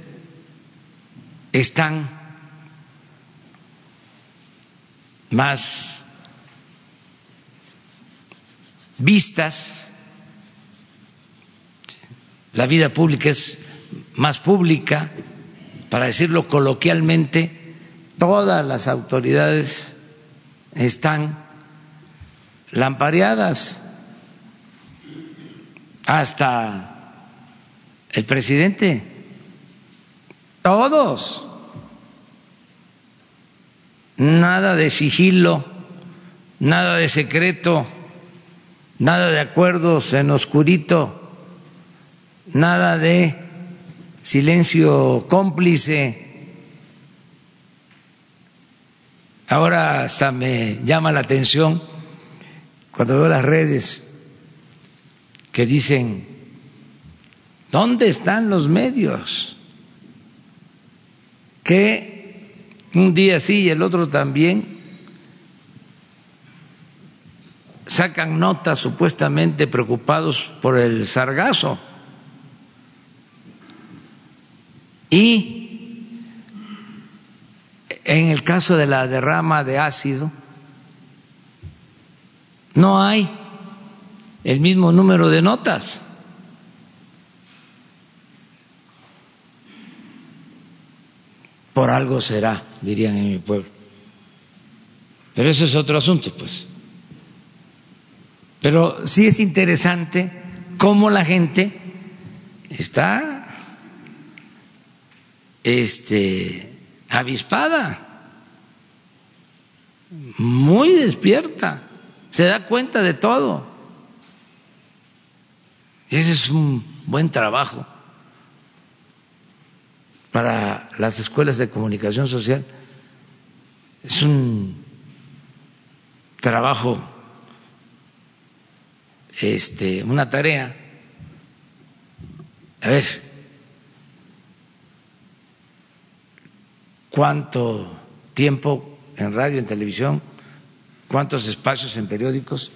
están más vistas, la vida pública es más pública, para decirlo coloquialmente, todas las autoridades están lampareadas, hasta el presidente, todos, nada de sigilo, nada de secreto, nada de acuerdos en oscurito, nada de silencio cómplice. Ahora hasta me llama la atención cuando veo las redes que dicen, ¿dónde están los medios? Que un día sí y el otro también sacan notas supuestamente preocupados por el sargazo. Y en el caso de la derrama de ácido, no hay el mismo número de notas. Por algo será, dirían en mi pueblo. Pero eso es otro asunto, pues. Pero sí es interesante cómo la gente está este, avispada, muy despierta, se da cuenta de todo. Ese es un buen trabajo para las escuelas de comunicación social. Es un trabajo este, una tarea. A ver, ¿cuánto tiempo en radio, en televisión, cuántos espacios en periódicos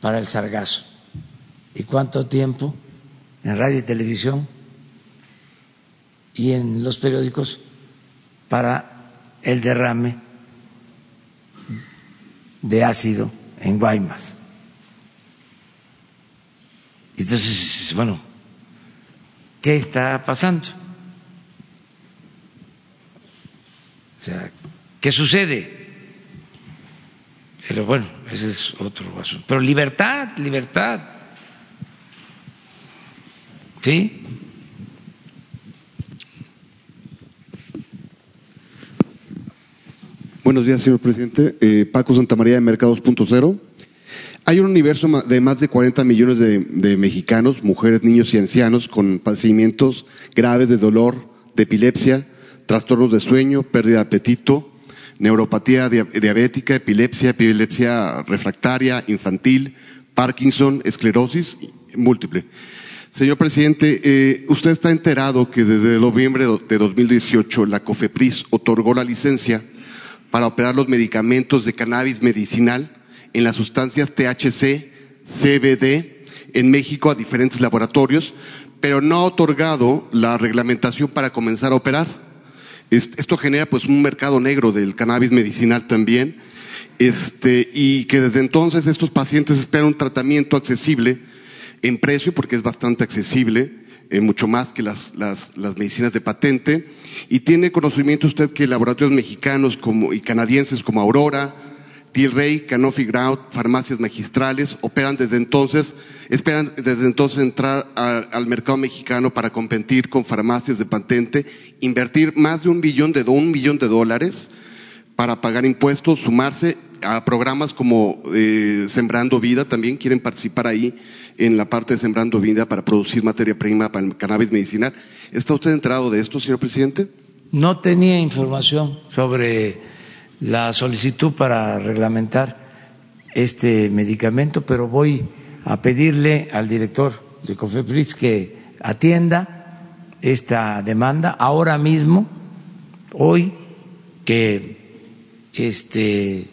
para el sargazo? ¿Y cuánto tiempo en radio y televisión y en los periódicos para el derrame de ácido en Guaymas? Entonces, bueno, ¿qué está pasando? Sea, ¿qué sucede? Pero bueno, ese es otro asunto. Pero libertad, libertad. ¿Sí? Buenos días, señor presidente. Eh, Paco Santamaría de Mercados.0. Hay un universo de más de 40 millones de, mexicanos, mujeres, niños y ancianos, con padecimientos graves de dolor, de epilepsia, trastornos de sueño, pérdida de apetito, neuropatía diabética, epilepsia, epilepsia refractaria, infantil, Parkinson, esclerosis múltiple. Señor presidente, eh, usted está enterado que desde noviembre de 2018 la COFEPRIS otorgó la licencia para operar los medicamentos de cannabis medicinal en las sustancias THC, CBD en México a diferentes laboratorios, pero no ha otorgado la reglamentación para comenzar a operar. Esto genera pues un mercado negro del cannabis medicinal también, este, y que desde entonces estos pacientes esperan un tratamiento accesible en precio, porque es bastante accesible, eh, mucho más que las, las, las, medicinas de patente, y tiene conocimiento usted que laboratorios mexicanos como, y canadienses como Aurora, Tilray, Canofi Grout, farmacias magistrales, operan desde entonces, esperan desde entonces entrar al mercado mexicano para competir con farmacias de patente, invertir más de un billón de, un millón de dólares para pagar impuestos, sumarse a programas como eh, Sembrando Vida, también quieren participar ahí en la parte de Sembrando Vida para producir materia prima para el cannabis medicinal. ¿Está usted enterado de esto, señor presidente? No tenía información sobre la solicitud para reglamentar este medicamento, pero voy a pedirle al director de COFEPRIS que atienda esta demanda ahora mismo, hoy, que este,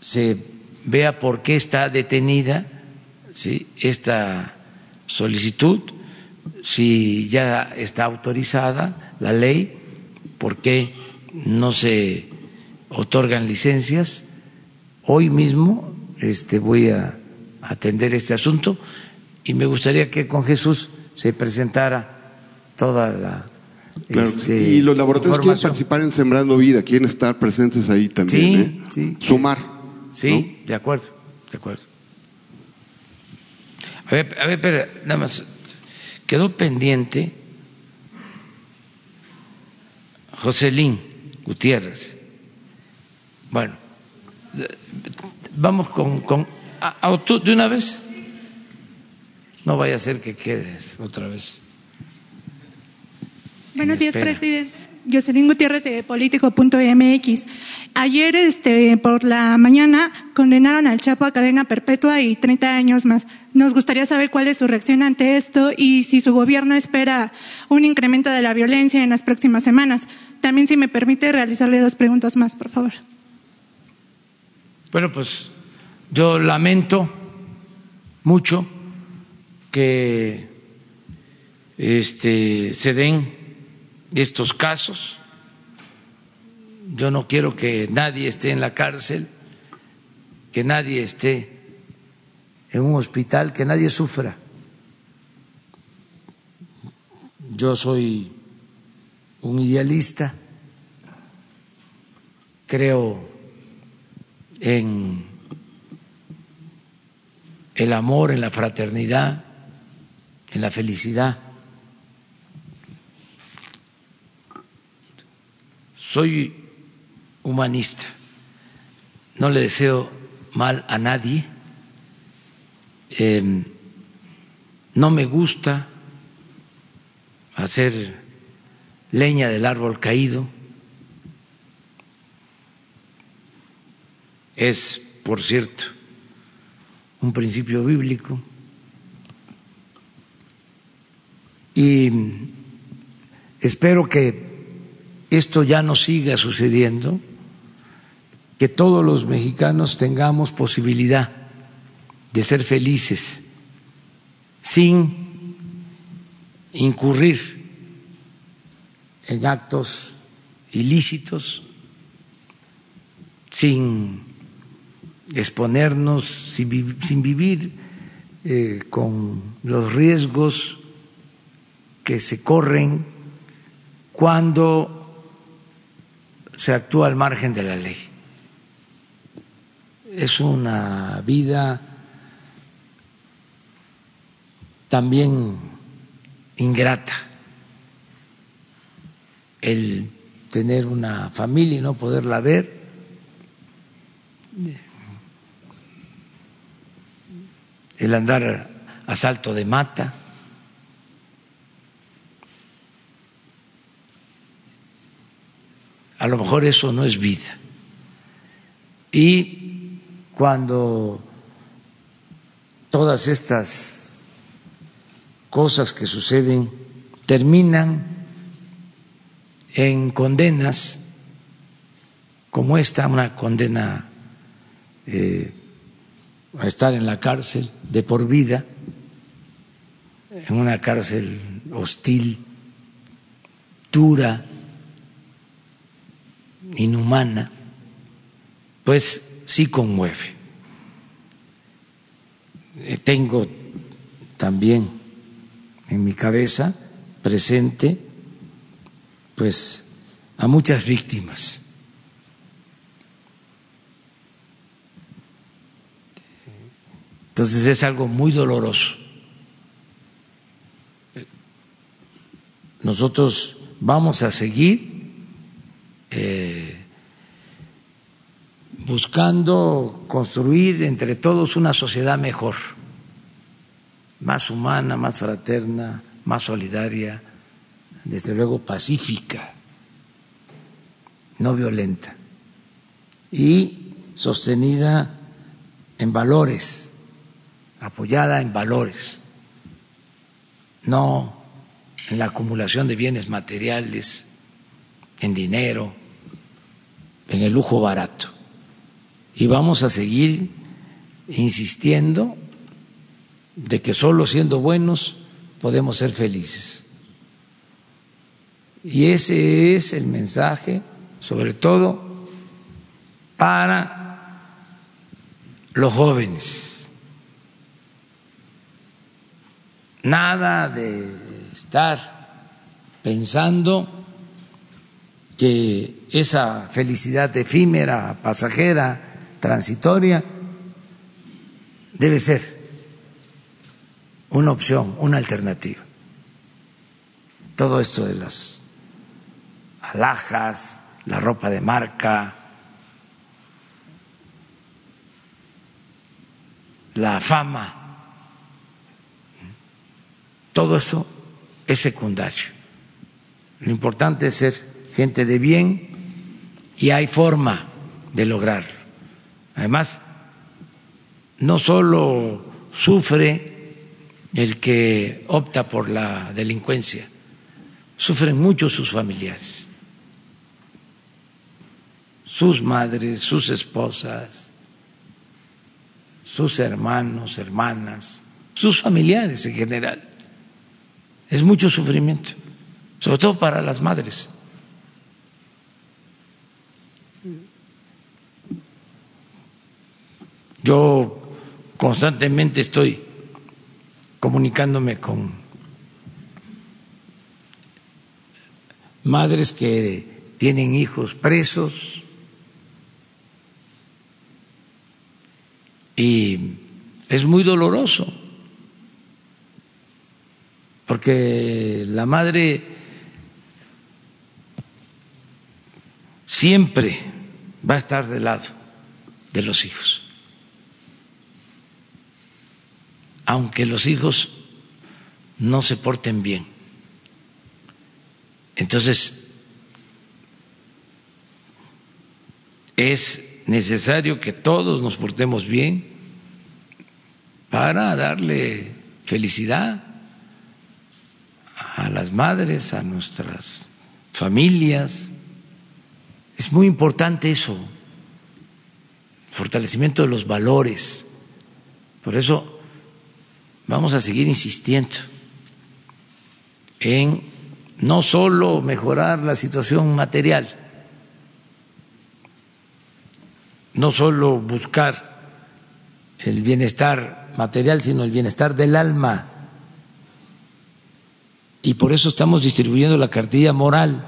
se vea por qué está detenida esta solicitud, si ya está autorizada la ley, por qué no se otorgan licencias. Hoy mismo este, voy a atender este asunto y me gustaría que con Jesús se presentara toda la este, y los laboratorios quieren participar en Sembrando Vida, quieren estar presentes ahí también. Sí, ¿eh? sí. Sumar. Sí, de acuerdo, de acuerdo. A ver, a ver, espera, nada más. Quedó pendiente Joselín Gutiérrez. Bueno, vamos con, con de una vez. No vaya a ser que quedes otra vez. Buenos días, presidente. Jocelyn Gutiérrez de Político.mx. Ayer, este, por la mañana, condenaron al Chapo a cadena perpetua y 30 años más. Nos gustaría saber cuál es su reacción ante esto y si su gobierno espera un incremento de la violencia en las próximas semanas. También, si me permite, realizarle dos preguntas más, por favor. Bueno, pues yo lamento mucho que este, se den estos casos. Yo no quiero que nadie esté en la cárcel, que nadie esté en un hospital, que nadie sufra. Yo soy un idealista, creo en el amor, en la fraternidad, en la felicidad. soy humanista, no le deseo mal a nadie, em, no me gusta hacer leña del árbol caído, es, por cierto, un principio bíblico. Y espero que esto ya no siga sucediendo, que todos los mexicanos tengamos posibilidad de ser felices sin incurrir en actos ilícitos, sin exponernos, sin vivir, eh, con los riesgos que se corren cuando se actúa al margen de la ley. Es una vida también ingrata el tener una familia y no poderla ver. El andar a salto de mata. A lo mejor eso no es vida. Y cuando todas estas cosas que suceden terminan en condenas como esta, una condena eh, a estar en la cárcel de por vida, en una cárcel hostil, dura, inhumana, pues sí conmueve. Eh, tengo también en mi cabeza presente pues a muchas víctimas Entonces es algo muy doloroso. Nosotros vamos a seguir eh, buscando construir entre todos una sociedad mejor, más humana, más fraterna, más solidaria, desde luego pacífica, no violenta y sostenida en valores, apoyada en valores, no en la acumulación de bienes materiales, en dinero, en el lujo barato. Y vamos a seguir insistiendo de que solo siendo buenos podemos ser felices. Y ese es el mensaje, sobre todo para los jóvenes. Nada de estar pensando que esa felicidad efímera, pasajera, transitoria, debe ser una opción, una alternativa. Todo esto de las alhajas, la ropa de marca, la fama, todo eso es secundario. Lo importante es ser gente de bien y hay forma de lograrlo. Además, no solo sufre el que opta por la delincuencia, sufren mucho sus familiares, sus madres, sus esposas, sus hermanos, hermanas, sus familiares en general. Es mucho sufrimiento, sobre todo para las madres. Yo constantemente estoy comunicándome con madres que tienen hijos presos y es muy doloroso porque la madre siempre va a estar del lado de los hijos, aunque los hijos no se porten bien. Entonces, es necesario que todos nos portemos bien para darle felicidad a las madres, a nuestras familias. Es muy importante eso, fortalecimiento de los valores. Por eso vamos a seguir insistiendo en no solo mejorar la situación material, no solo buscar el bienestar material, sino el bienestar del alma y por eso estamos distribuyendo la cartilla moral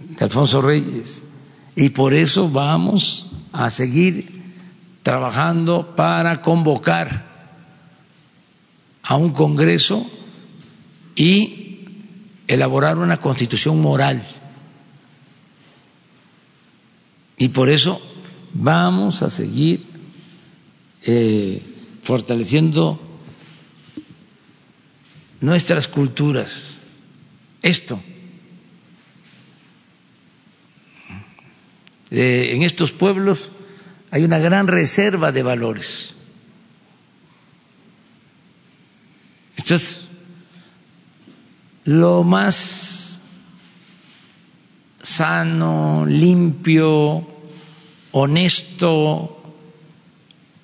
de Alfonso Reyes. Y por eso vamos a seguir trabajando para convocar a un Congreso y elaborar una constitución moral. Y por eso vamos a seguir eh, fortaleciendo nuestras culturas. Esto. En estos pueblos hay una gran reserva de valores. Esto es lo más sano, limpio, honesto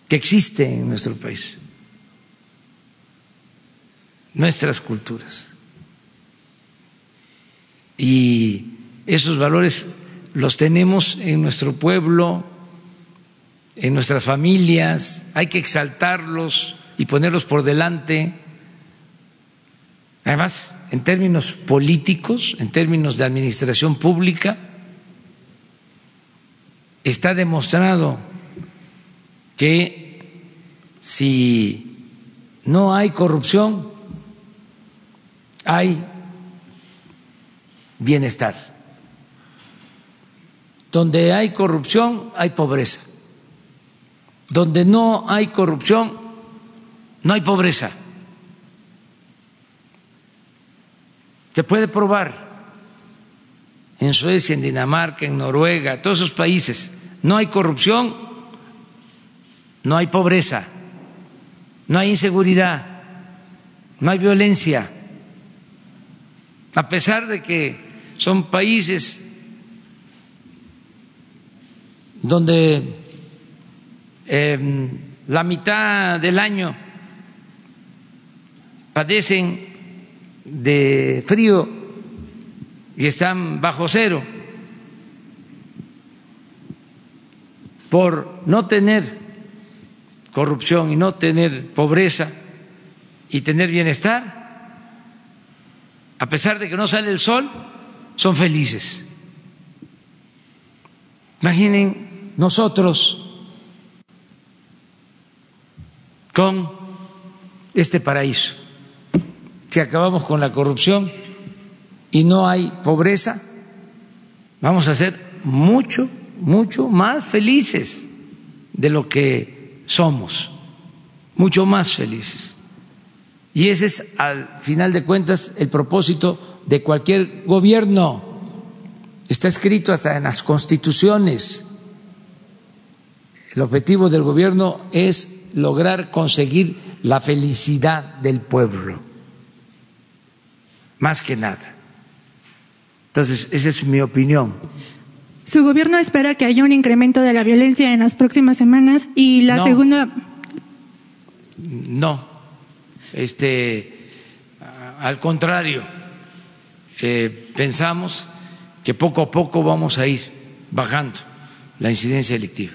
que existe en nuestro país nuestras culturas. Y esos valores los tenemos en nuestro pueblo, en nuestras familias, hay que exaltarlos y ponerlos por delante. Además, en términos políticos, en términos de administración pública, está demostrado que si no hay corrupción, hay bienestar. Donde hay corrupción, hay pobreza. Donde no hay corrupción, no hay pobreza. Se puede probar en Suecia, en Dinamarca, en Noruega, todos esos países. No hay corrupción, no hay pobreza, no hay inseguridad, no hay violencia. A pesar de que son países donde eh, la mitad del año padecen de frío y están bajo cero por no tener corrupción y no tener pobreza y tener bienestar, a pesar de que no sale el sol, son felices. Imaginen nosotros con este paraíso. Si acabamos con la corrupción y no hay pobreza, vamos a ser mucho, mucho más felices de lo que somos, mucho más felices. Y ese es, al final de cuentas, el propósito de cualquier gobierno. Está escrito hasta en las constituciones. El objetivo del gobierno es lograr conseguir la felicidad del pueblo, más que nada. Entonces, esa es mi opinión. Su gobierno espera que haya un incremento de la violencia en las próximas semanas y la No. segunda. No, este, al contrario, eh, pensamos que poco a poco vamos a ir bajando la incidencia delictiva.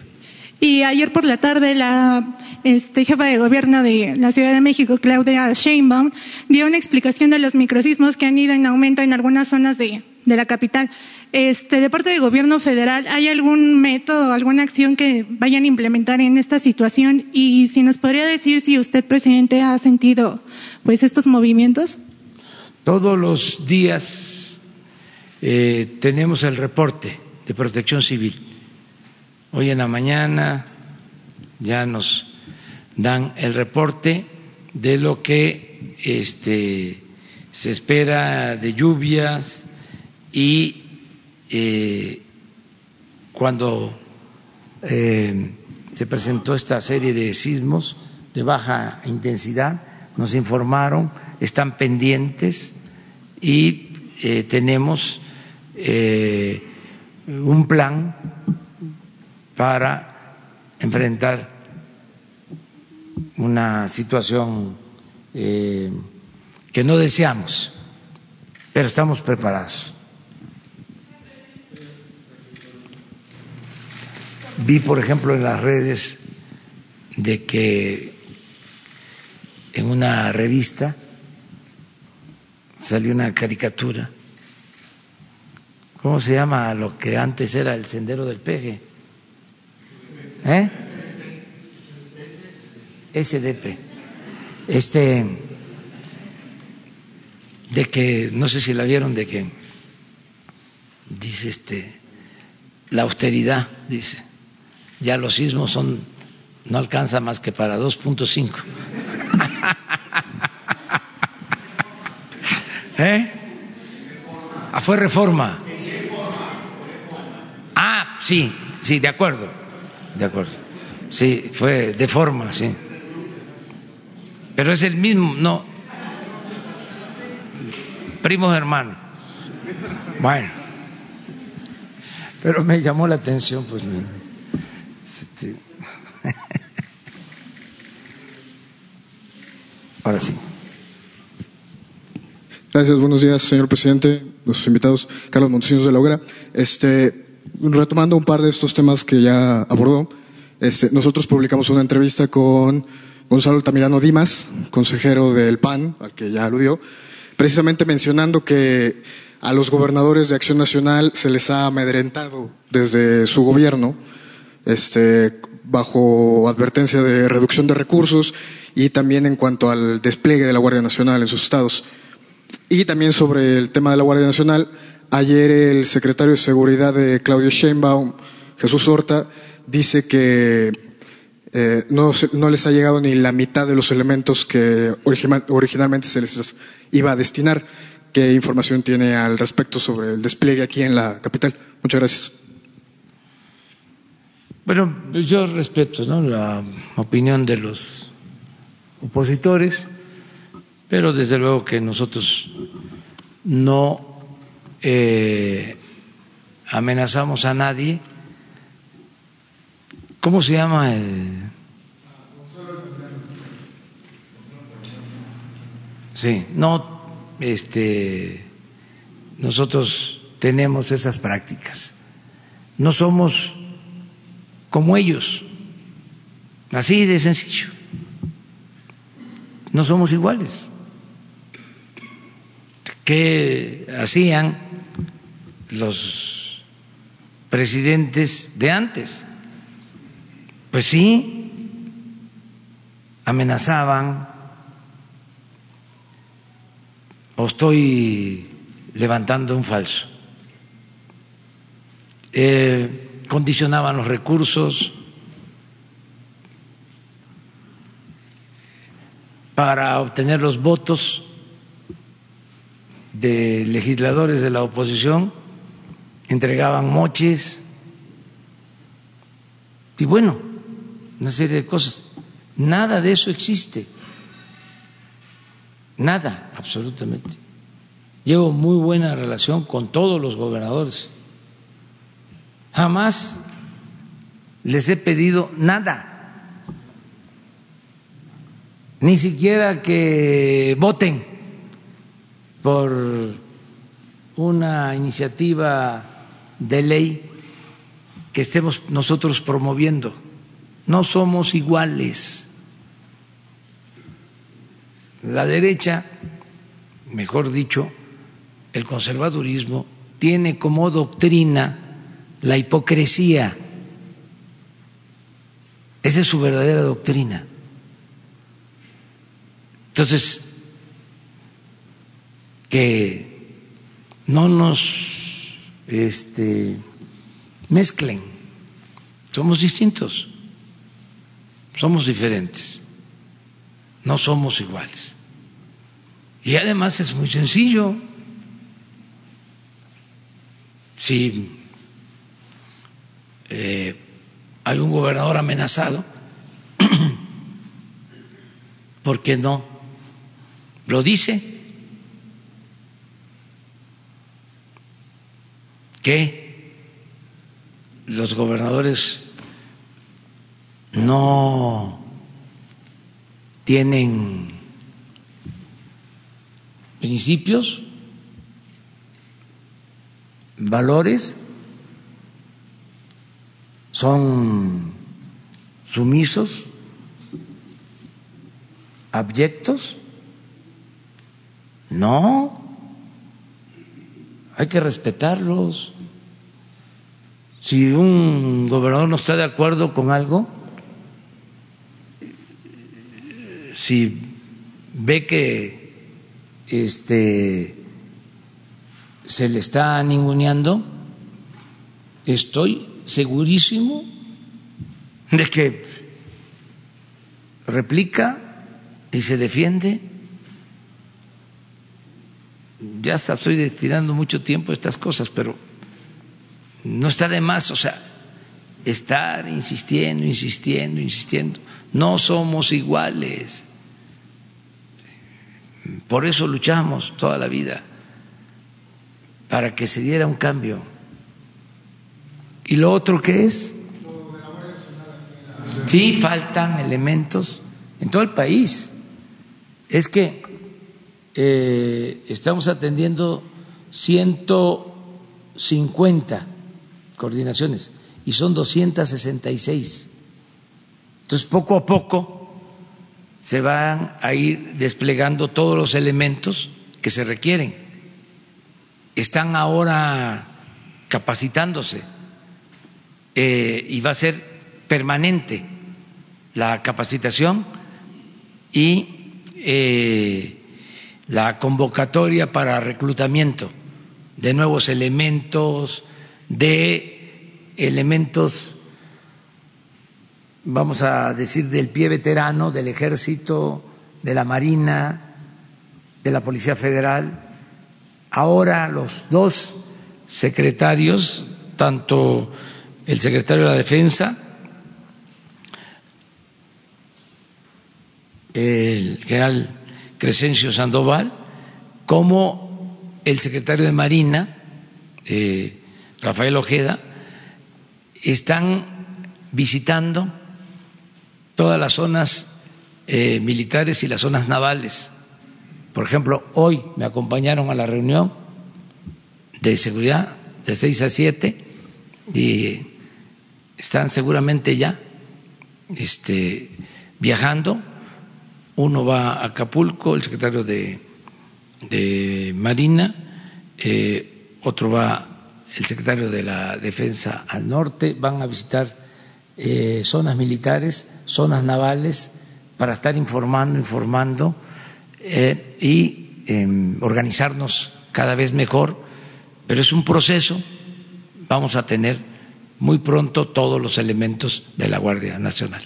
Y ayer por la tarde la este, jefa de gobierno de la Ciudad de México, Claudia Sheinbaum, dio una explicación de los microsismos que han ido en aumento en algunas zonas de, de la capital. Este, de parte del gobierno federal, ¿hay algún método, alguna acción que vayan a implementar en esta situación? Y si nos podría decir si usted, presidente, ha sentido pues estos movimientos. Todos los días eh, tenemos el reporte de protección civil. Hoy en la mañana ya nos dan el reporte de lo que este, se espera de lluvias y eh, cuando se presentó esta serie de sismos de baja intensidad, nos informaron, están pendientes y eh, tenemos eh, un plan para enfrentar una situación eh, que no deseamos, pero estamos preparados. Vi, por ejemplo, en las redes de que en una revista salió una caricatura. ¿Cómo se llama lo que antes era el sendero del peje? ¿Eh? SDP. Este, de que, no sé si la vieron, de que dice este, la austeridad, dice, ya los sismos son, no alcanza más que para 2.5. ¿Eh? Ah, fue reforma. Ah, sí, sí, de acuerdo, de acuerdo. Sí, fue de forma, sí. Pero es el mismo, no. Primos hermanos. Bueno. Pero me llamó la atención, pues. Este, Ahora sí. Gracias, buenos días, señor presidente, nuestros invitados, Carlos Montesinos de la Hoguera. Este, retomando un par de estos temas que ya abordó, este, nosotros publicamos una entrevista con Gonzalo Altamirano Dimas, consejero del PAN, al que ya aludió, precisamente mencionando que a los gobernadores de Acción Nacional se les ha amedrentado desde su gobierno, este, bajo advertencia de reducción de recursos y también en cuanto al despliegue de la Guardia Nacional en sus estados. Y también sobre el tema de la Guardia Nacional, ayer el secretario de Seguridad de Claudio Sheinbaum, Jesús Horta, dice que eh, no, no, les ha llegado ni la mitad de los elementos que original, originalmente se les iba a destinar. ¿Qué información tiene al respecto sobre el despliegue aquí en la capital? Muchas gracias. Bueno, yo respeto la opinión de los opositores, pero desde luego que nosotros no eh, amenazamos a nadie. ¿Cómo se llama el...? Sí, no, este, nosotros tenemos esas prácticas. No somos como ellos, así de sencillo. No somos iguales. ¿Qué hacían los presidentes de antes? Pues sí, amenazaban, o estoy levantando un falso. Eh, condicionaban los recursos para obtener los votos de legisladores de la oposición, entregaban moches y bueno, una serie de cosas. Nada de eso existe. Nada, absolutamente. Llevo muy buena relación con todos los gobernadores. Jamás les he pedido nada. Ni siquiera que voten por una iniciativa de ley que estemos nosotros promoviendo. No somos iguales la derecha, mejor dicho, el conservadurismo, tiene como doctrina la hipocresía. Esa es su verdadera doctrina. Entonces, que no nos este, mezclen, somos distintos, somos diferentes, no somos iguales. Y además es muy sencillo. Si eh, hay un gobernador amenazado, ¿por qué no? Lo dice. Que los gobernadores no tienen principios, valores, son sumisos, abyectos. No, hay que respetarlos. Si un gobernador no está de acuerdo con algo, si ve que este, se le está ninguneando, estoy segurísimo de que replica y se defiende. Ya estoy destinando mucho tiempo a estas cosas, pero no está de más, o sea, estar insistiendo, insistiendo, insistiendo. No somos iguales. Por eso luchamos toda la vida, para que se diera un cambio. ¿Y lo otro qué es? Sí, faltan elementos en todo el país. Es que eh, estamos atendiendo 150 coordinaciones y son 266. Entonces, poco a poco se van a ir desplegando todos los elementos que se requieren. Están ahora capacitándose eh, y va a ser permanente la capacitación y eh, la convocatoria para reclutamiento de nuevos elementos, de elementos, vamos a decir, del pie veterano, del ejército, de la Marina, de la Policía Federal. Ahora los dos secretarios, tanto el secretario de la Defensa, el general Crescencio Sandoval, como el secretario de Marina, eh, Rafael Ojeda, están visitando todas las zonas eh, militares y las zonas navales. Por ejemplo, hoy me acompañaron a la reunión de seguridad de 6 a 7 y están seguramente ya este, viajando. Uno va a Acapulco, el secretario de, de Marina, eh, otro va el secretario de la Defensa al norte, van a visitar eh, zonas militares, zonas navales, para estar informando, informando eh, y em, organizarnos cada vez mejor, pero es un proceso, vamos a tener muy pronto todos los elementos de la Guardia Nacional.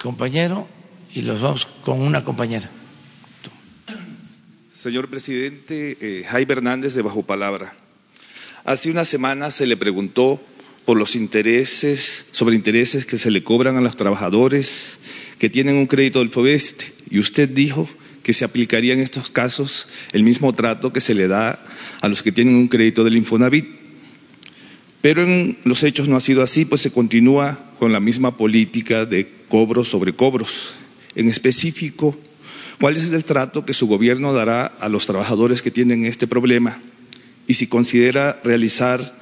Compañero y los vamos con una compañera. Señor presidente, eh, Jaime Hernández de Bajo Palabra. Hace una semana se le preguntó por los intereses, sobre intereses que se le cobran a los trabajadores que tienen un crédito del FOBESTE y usted dijo que se aplicaría en estos casos el mismo trato que se le da a los que tienen un crédito del Infonavit. Pero en los hechos no ha sido así, pues se continúa con la misma política de cobros sobre cobros en específico cuál es el trato que su gobierno dará a los trabajadores que tienen este problema y si considera realizar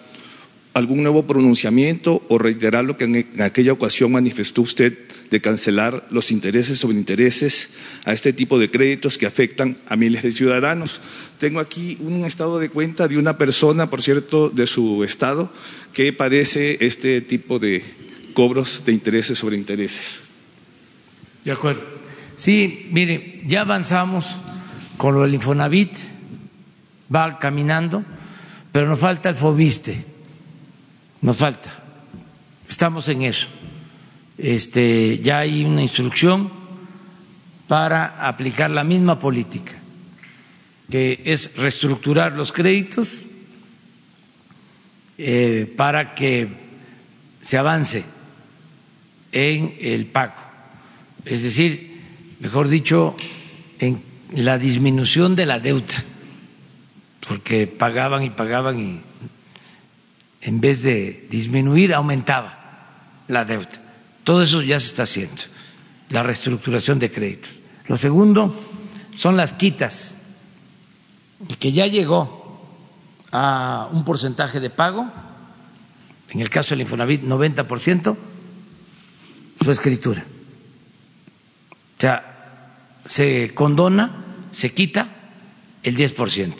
algún nuevo pronunciamiento o reiterar lo que en aquella ocasión manifestó usted de cancelar los intereses sobre intereses a este tipo de créditos que afectan a miles de ciudadanos. Tengo aquí un estado de cuenta de una persona, por cierto, de su estado, que padece este tipo de cobros de intereses sobre intereses. De acuerdo. Sí, mire, ya avanzamos con lo del Infonavit, va caminando, pero nos falta el Fobiste, nos falta. Estamos en eso. Este, ya hay una instrucción para aplicar la misma política, que es reestructurar los créditos eh, para que se avance en el pago es decir, mejor dicho, en la disminución de la deuda, porque pagaban y pagaban y en vez de disminuir aumentaba la deuda. Todo eso ya se está haciendo, la reestructuración de créditos. Lo segundo son las quitas, que ya llegó a un porcentaje de pago, en el caso del Infonavit 90%, su escritura. O sea, se condona, se quita el 10%.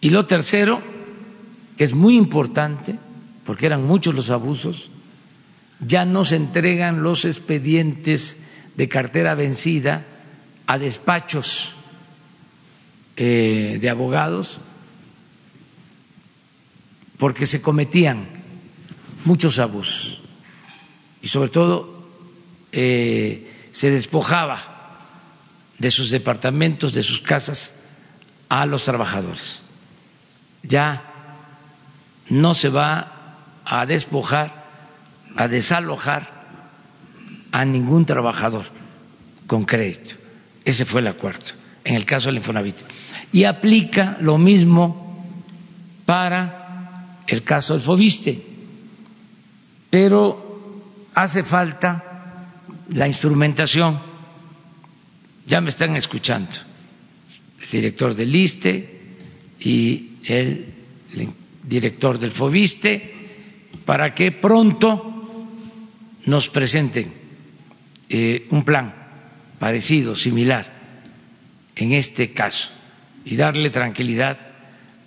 Y lo tercero, que es muy importante, porque eran muchos los abusos, ya no se entregan los expedientes de cartera vencida a despachos eh, de abogados porque se cometían muchos abusos y sobre todo eh, se despojaba de sus departamentos, de sus casas a los trabajadores. Ya no se va a despojar, a desalojar a ningún trabajador con crédito. Ese fue el acuerdo en el caso del Infonavit. Y aplica lo mismo para el caso del Fobiste. Pero hace falta la instrumentación. Ya me están escuchando el director del ISTE y el, director del FOBISTE para que pronto nos presenten eh, un plan parecido, similar, en este caso, y darle tranquilidad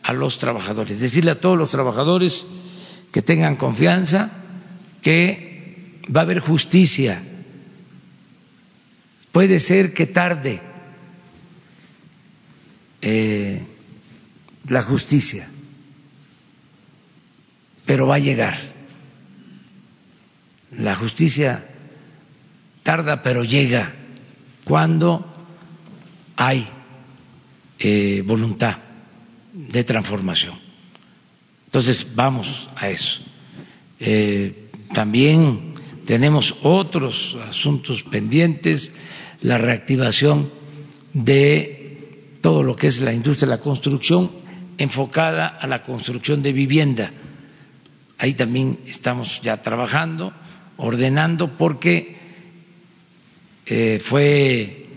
a los trabajadores. Decirle a todos los trabajadores que tengan confianza, que va a haber justicia. Puede ser que tarde eh, la justicia, pero va a llegar. La justicia tarda, pero llega cuando hay eh, voluntad de transformación. Entonces, vamos a eso. Eh, también tenemos otros asuntos pendientes, la reactivación de todo lo que es la industria de la construcción enfocada a la construcción de vivienda. Ahí también estamos ya trabajando, ordenando, porque eh, fue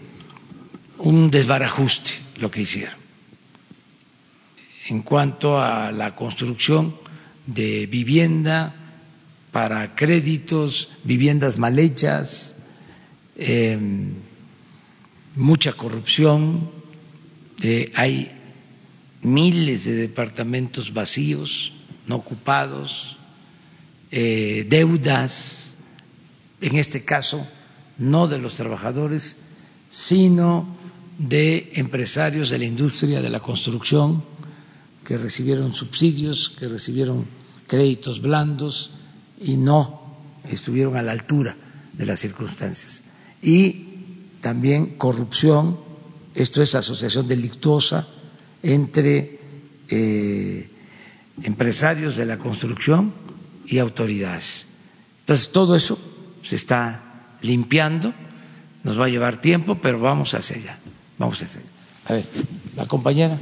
un desbarajuste lo que hicieron. En cuanto a la construcción de vivienda para créditos, viviendas mal hechas, em, mucha corrupción, eh, hay miles de departamentos vacíos, ocupados, eh, deudas, en este caso no de los trabajadores, sino de empresarios de la industria de la construcción que recibieron subsidios, que recibieron créditos blandos y no estuvieron a la altura de las circunstancias. Y también corrupción, esto es asociación delictuosa entre eh, empresarios de la construcción y autoridades. Entonces, todo eso se está limpiando, nos va a llevar tiempo, pero vamos hacia allá, vamos hacia allá. A ver, la compañera.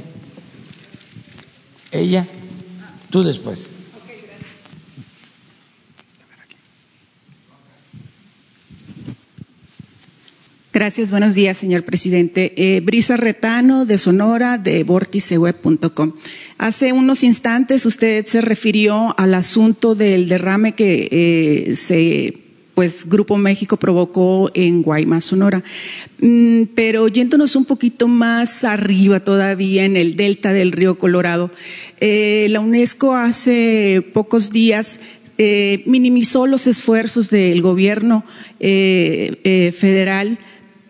Ella, tú después. Gracias, buenos días, señor presidente. Eh, Brisa Retano, de Sonora, de vorticeweb.com. Hace unos instantes usted se refirió al asunto del derrame que eh, se pues Grupo México provocó en Guaymas, Sonora. Mm, pero yéndonos un poquito más arriba todavía en el delta del río Colorado, eh, la UNESCO hace pocos días minimizó los esfuerzos del gobierno federal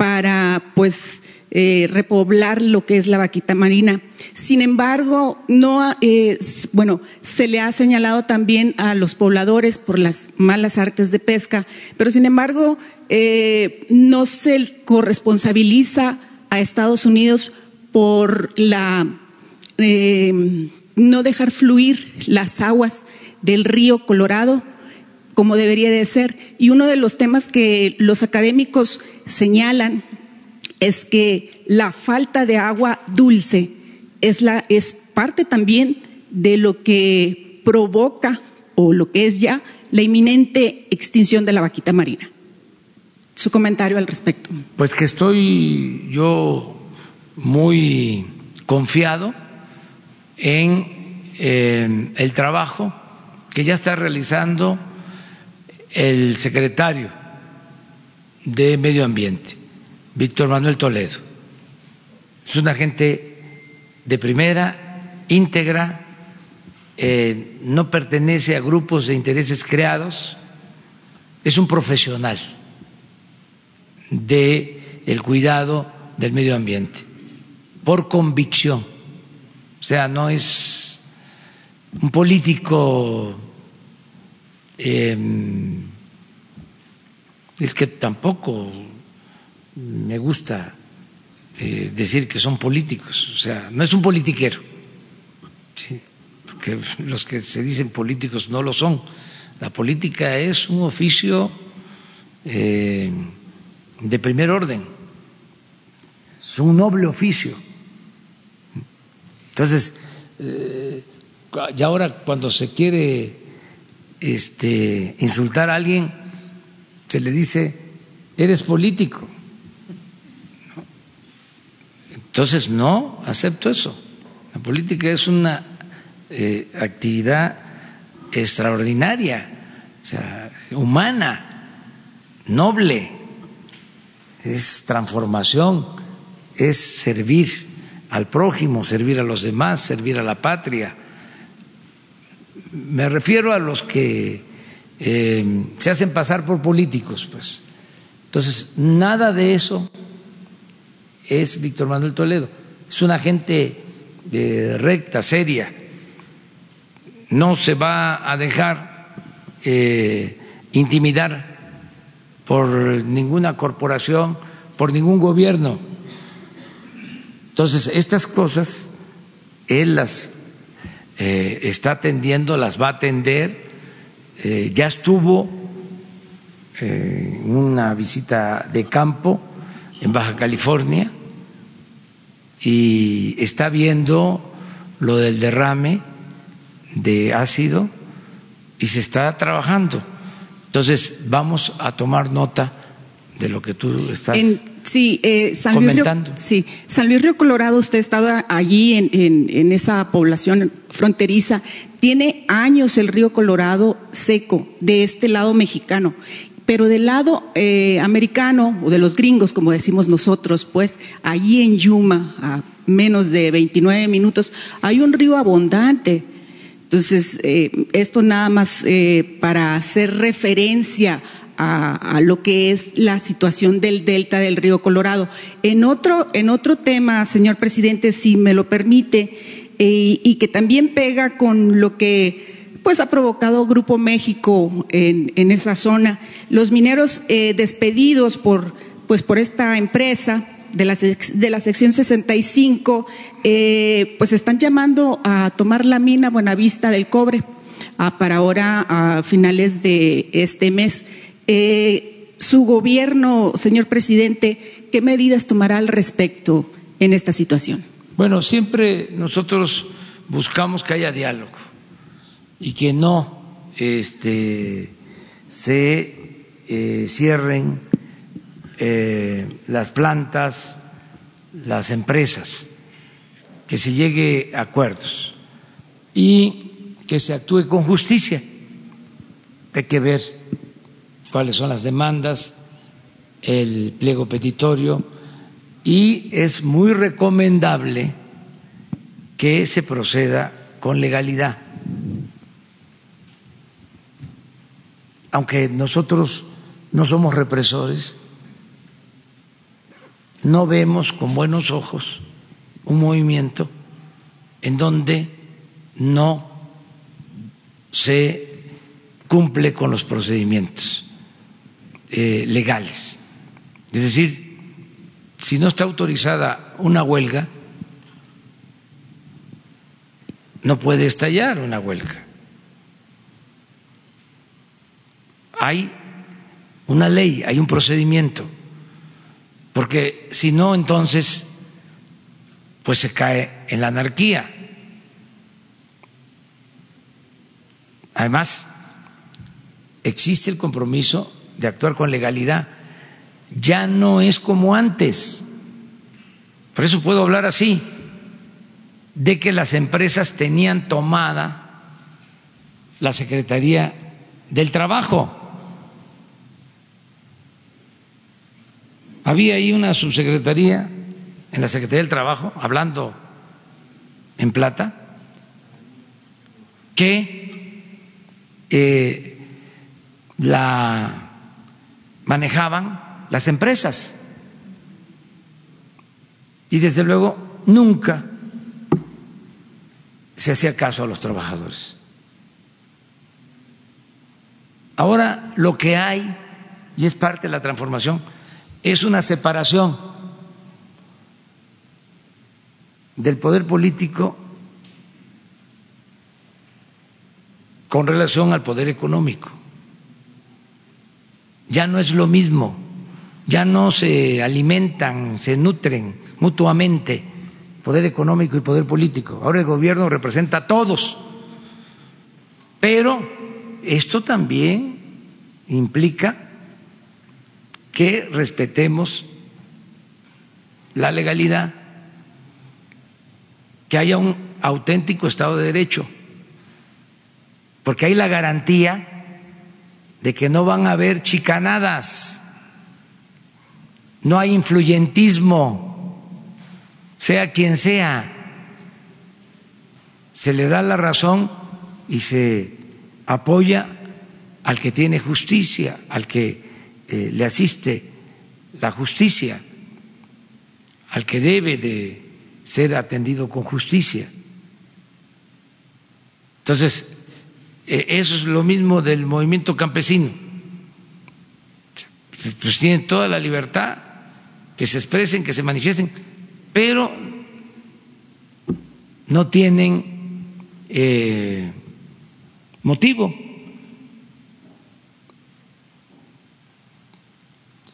para pues repoblar lo que es la vaquita marina. Sin embargo, no, eh, bueno, se le ha señalado también a los pobladores por las malas artes de pesca, pero sin embargo, eh, no se corresponsabiliza a Estados Unidos por la eh, no dejar fluir las aguas del río Colorado como debería de ser. Y uno de los temas que los académicos señalan es que la falta de agua dulce es, la, es parte también de lo que provoca o lo que es ya la inminente extinción de la vaquita marina. Su comentario al respecto. Pues que estoy yo muy confiado en eh, el trabajo que ya está realizando el secretario de Medio Ambiente, Víctor Manuel Toledo. Es una gente de primera, íntegra, eh, no pertenece a grupos de intereses creados, es un profesional de el cuidado del medio ambiente, por convicción. O sea, no es un político, em, es que tampoco me gusta eh, decir que son políticos, o sea, no es un politiquero, porque los que se dicen políticos no lo son. La política es un oficio eh, de primer orden, es un noble oficio. Entonces, eh, y ahora cuando se quiere este, insultar a alguien, se le dice, eres político. Entonces, no acepto eso. La política es una eh, actividad extraordinaria, o sea, humana, noble, es transformación, es servir al prójimo, servir a los demás, servir a la patria. Me refiero a los que eh, se hacen pasar por políticos, pues. Entonces, nada de eso es Víctor Manuel Toledo. Es una gente eh, recta, seria. No se va a dejar eh, intimidar por ninguna corporación, por ningún gobierno. Entonces, estas cosas él las está atendiendo, las va a atender. Eh, ya estuvo en una visita de campo en Baja California y está viendo lo del derrame de ácido y se está trabajando. Entonces, vamos a tomar nota de lo que tú estás sí, eh, San comentando. Luis Río, sí, San Luis Río Colorado, usted ha estado allí en, en, en, esa población fronteriza. Tiene años el río Colorado seco de este lado mexicano. Pero del lado eh, americano, o de los gringos, como decimos nosotros, pues allí en Yuma, a menos de 29 minutos, hay un río abundante entonces, eh, esto nada más eh, para hacer referencia a, a, lo que es la situación del delta del río Colorado. En otro, en otro tema, señor presidente, si me lo permite, eh, y que también pega con lo que pues ha provocado Grupo México en, esa zona, los mineros eh, despedidos por, pues por esta empresa de la, de la sección 65, eh, pues están llamando a tomar la mina Buenavista del cobre a, para ahora a finales de este mes. Eh, su gobierno, señor presidente, ¿qué medidas tomará al respecto en esta situación? Bueno, siempre nosotros buscamos que haya diálogo y que no este, se eh, cierren eh, las plantas, las empresas, que se llegue a acuerdos y que se actúe con justicia. Hay que ver cuáles son las demandas, el pliego petitorio y es muy recomendable que se proceda con legalidad. Aunque nosotros no somos represores, no vemos con buenos ojos un movimiento en donde no se cumple con los procedimientos eh, legales. Es decir, si no está autorizada una huelga, no puede estallar una huelga. Hay una ley, hay un procedimiento porque si no, entonces, pues se cae en la anarquía. Además, existe el compromiso de actuar con legalidad. Ya no es como antes. Por eso puedo hablar así, de que las empresas tenían tomada la Secretaría del Trabajo. Había ahí una subsecretaría en la Secretaría del Trabajo, hablando en plata, que eh, la manejaban las empresas. Y desde luego nunca se hacía caso a los trabajadores. Ahora lo que hay, y es parte de la transformación, es una separación del poder político con relación al poder económico. Ya no es lo mismo, ya no se alimentan, se nutren mutuamente poder económico y poder político. Ahora el gobierno representa a todos, pero esto también implica que respetemos la legalidad, que haya un auténtico Estado de Derecho, porque hay la garantía de que no van a haber chicanadas, no hay influyentismo, sea quien sea, se le da la razón y se apoya al que tiene justicia, al que eh, le asiste la justicia, al que debe de ser atendido con justicia. Entonces, eh, eso es lo mismo del movimiento campesino. Pues tienen toda la libertad que se expresen, que se manifiesten, pero no tienen eh, motivo.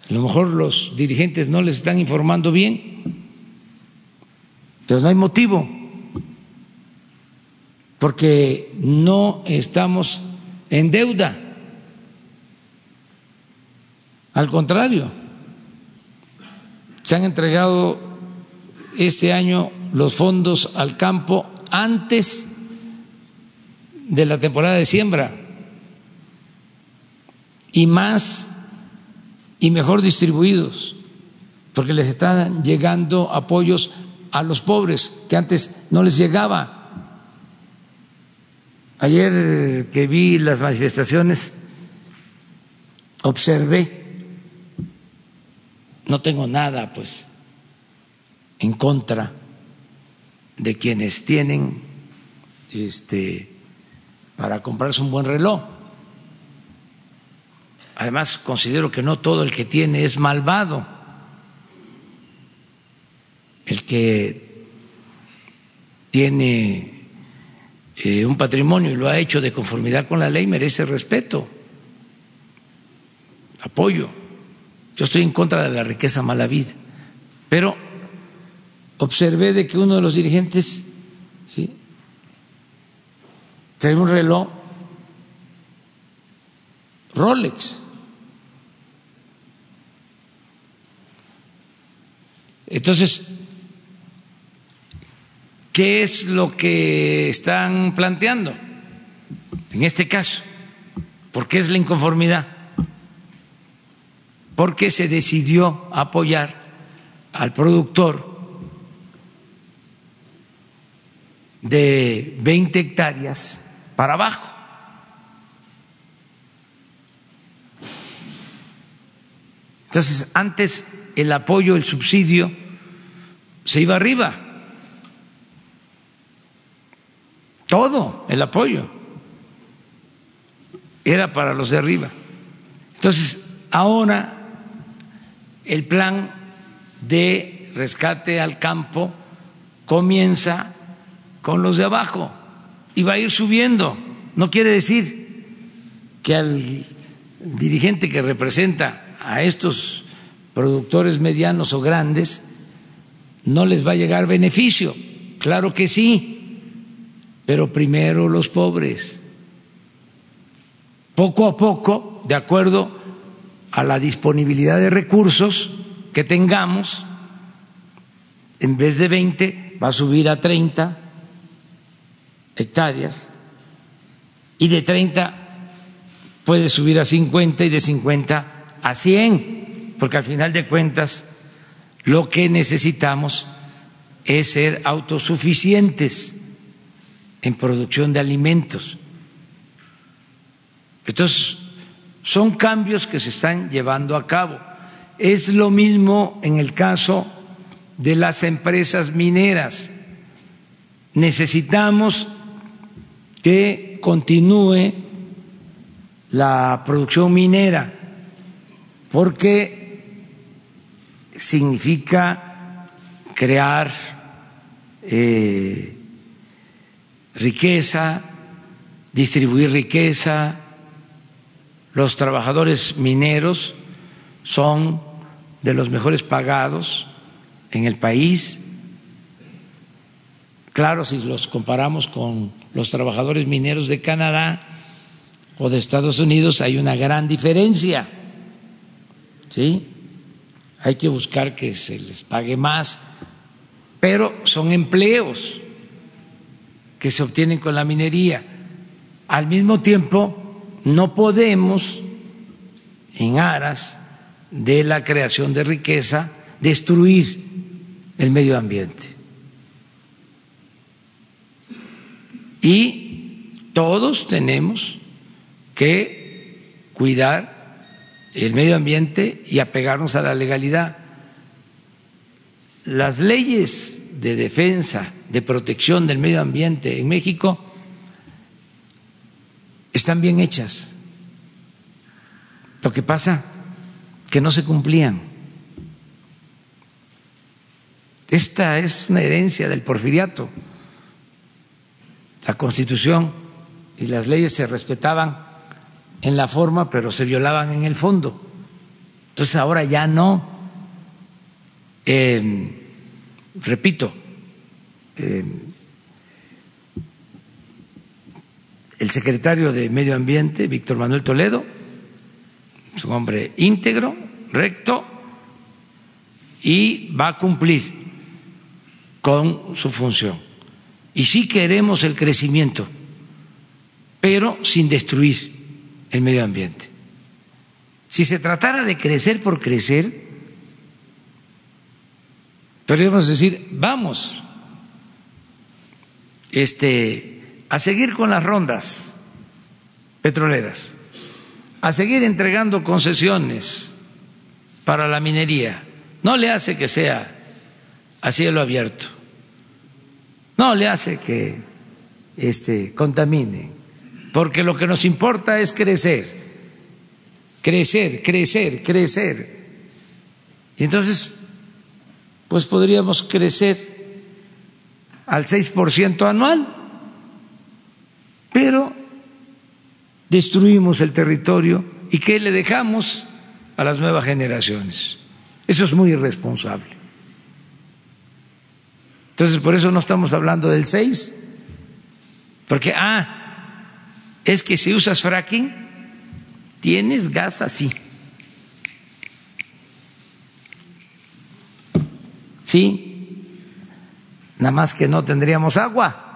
A lo mejor los dirigentes no les están informando bien, pero no hay motivo porque no estamos en deuda. Al contrario, se han entregado este año los fondos al campo antes de la temporada de siembra y más y mejor distribuidos, porque les están llegando apoyos a los pobres que antes no les llegaba. Ayer que vi las manifestaciones, observé, no tengo nada pues en contra de quienes tienen este para comprarse un buen reloj. Además, considero que no todo el que tiene es malvado. El que tiene eh, un patrimonio y lo ha hecho de conformidad con la ley merece respeto, apoyo. Yo estoy en contra de la riqueza mala vida, pero observé de que uno de los dirigentes ¿sí? trae un reloj Rolex. Entonces, ¿Qué es lo que están planteando en este caso? ¿Por qué es la inconformidad? Porque se decidió apoyar al productor de 20 hectáreas para abajo. Entonces, antes el apoyo, el subsidio, se iba arriba. todo el apoyo era para los de arriba. Entonces, ahora el plan de rescate al campo comienza con los de abajo y va a ir subiendo. No quiere decir que al dirigente que representa a estos productores medianos o grandes no les va a llegar beneficio. Claro que sí pero primero los pobres. Poco a poco, de acuerdo a la disponibilidad de recursos que tengamos, en vez de 20 va a subir a 30 hectáreas y de 30 puede subir a 50 y de 50 a 100, porque al final de cuentas lo que necesitamos es ser autosuficientes en producción de alimentos. Entonces, son cambios que se están llevando a cabo. Es lo mismo en el caso de las empresas mineras. Necesitamos que continúe la producción minera porque significa crear eh, riqueza, distribuir riqueza. Los trabajadores mineros son de los mejores pagados en el país. Claro, si los comparamos con los trabajadores mineros de Canadá o de Estados Unidos, hay una gran diferencia. ¿Sí? Hay que buscar que se les pague más, pero son empleos que se obtienen con la minería. Al mismo tiempo, no podemos, en aras de la creación de riqueza, destruir el medio ambiente. Y todos tenemos que cuidar el medio ambiente y apegarnos a la legalidad. Las leyes de defensa, de protección del medio ambiente en México están bien hechas. Lo que pasa que no se cumplían. Esta es una herencia del porfiriato. La constitución y las leyes se respetaban en la forma, pero se violaban en el fondo. Entonces ahora ya no. Eh, repito, eh, el secretario de Medio Ambiente, Víctor Manuel Toledo, es un hombre íntegro, recto, y va a cumplir con su función. Y sí queremos el crecimiento, pero sin destruir el medio ambiente. Si se tratara de crecer por crecer, podríamos decir, vamos este, a seguir con las rondas petroleras, a seguir entregando concesiones para la minería. No le hace que sea a cielo abierto, no le hace que este, contamine, porque lo que nos importa es crecer, crecer, crecer, crecer. Y entonces pues podríamos crecer al 6% anual, pero destruimos el territorio y ¿qué le dejamos a las nuevas generaciones? Eso es muy irresponsable. Entonces, por eso no estamos hablando del 6, porque, ah, es que si usas fracking, tienes gas así. Sí, nada más que no tendríamos agua.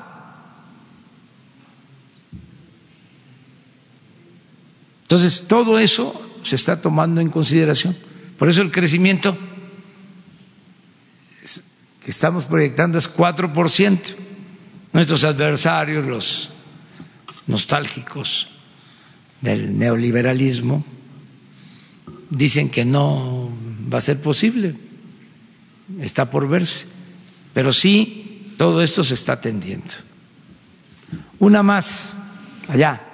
Entonces, todo eso se está tomando en consideración. Por eso el crecimiento que estamos proyectando es 4%. Nuestros adversarios, los nostálgicos del neoliberalismo, dicen que no va a ser posible está por verse. Pero sí, todo esto se está atendiendo. Una más, allá.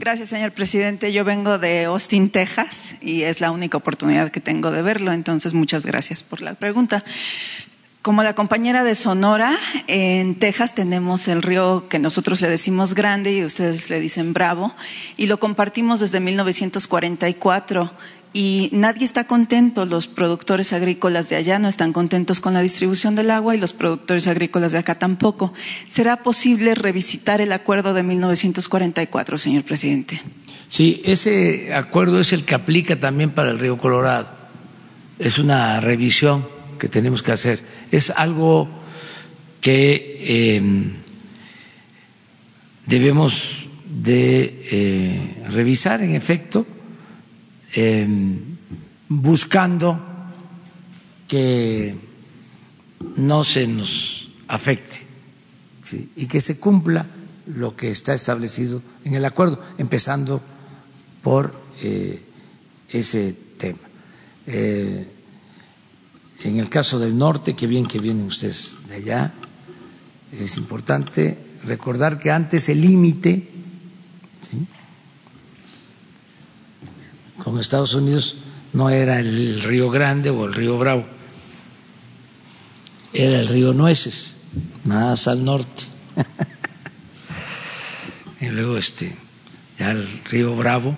Gracias, señor presidente. Yo vengo de Austin, Texas, y es la única oportunidad que tengo de verlo, entonces muchas gracias por la pregunta. Como la compañera de Sonora, en Texas tenemos el río que nosotros le decimos grande y ustedes le dicen bravo, y lo compartimos desde 1944 y nadie está contento, los productores agrícolas de allá no están contentos con la distribución del agua y los productores agrícolas de acá tampoco. ¿Será posible revisitar el acuerdo de 1944, señor presidente? Sí, ese acuerdo es el que aplica también para el río Colorado. Es una revisión que tenemos que hacer. Es algo que em, debemos de eh, revisar, en efecto Em, buscando que no se nos afecte y que se cumpla lo que está establecido en el acuerdo, empezando por eh, ese tema. Eh, en el caso del norte, qué bien que vienen ustedes de allá, es importante recordar que antes el límite con Estados Unidos no era el río Grande o el río Bravo, era el río Nueces, más al norte. y luego este, ya el río Bravo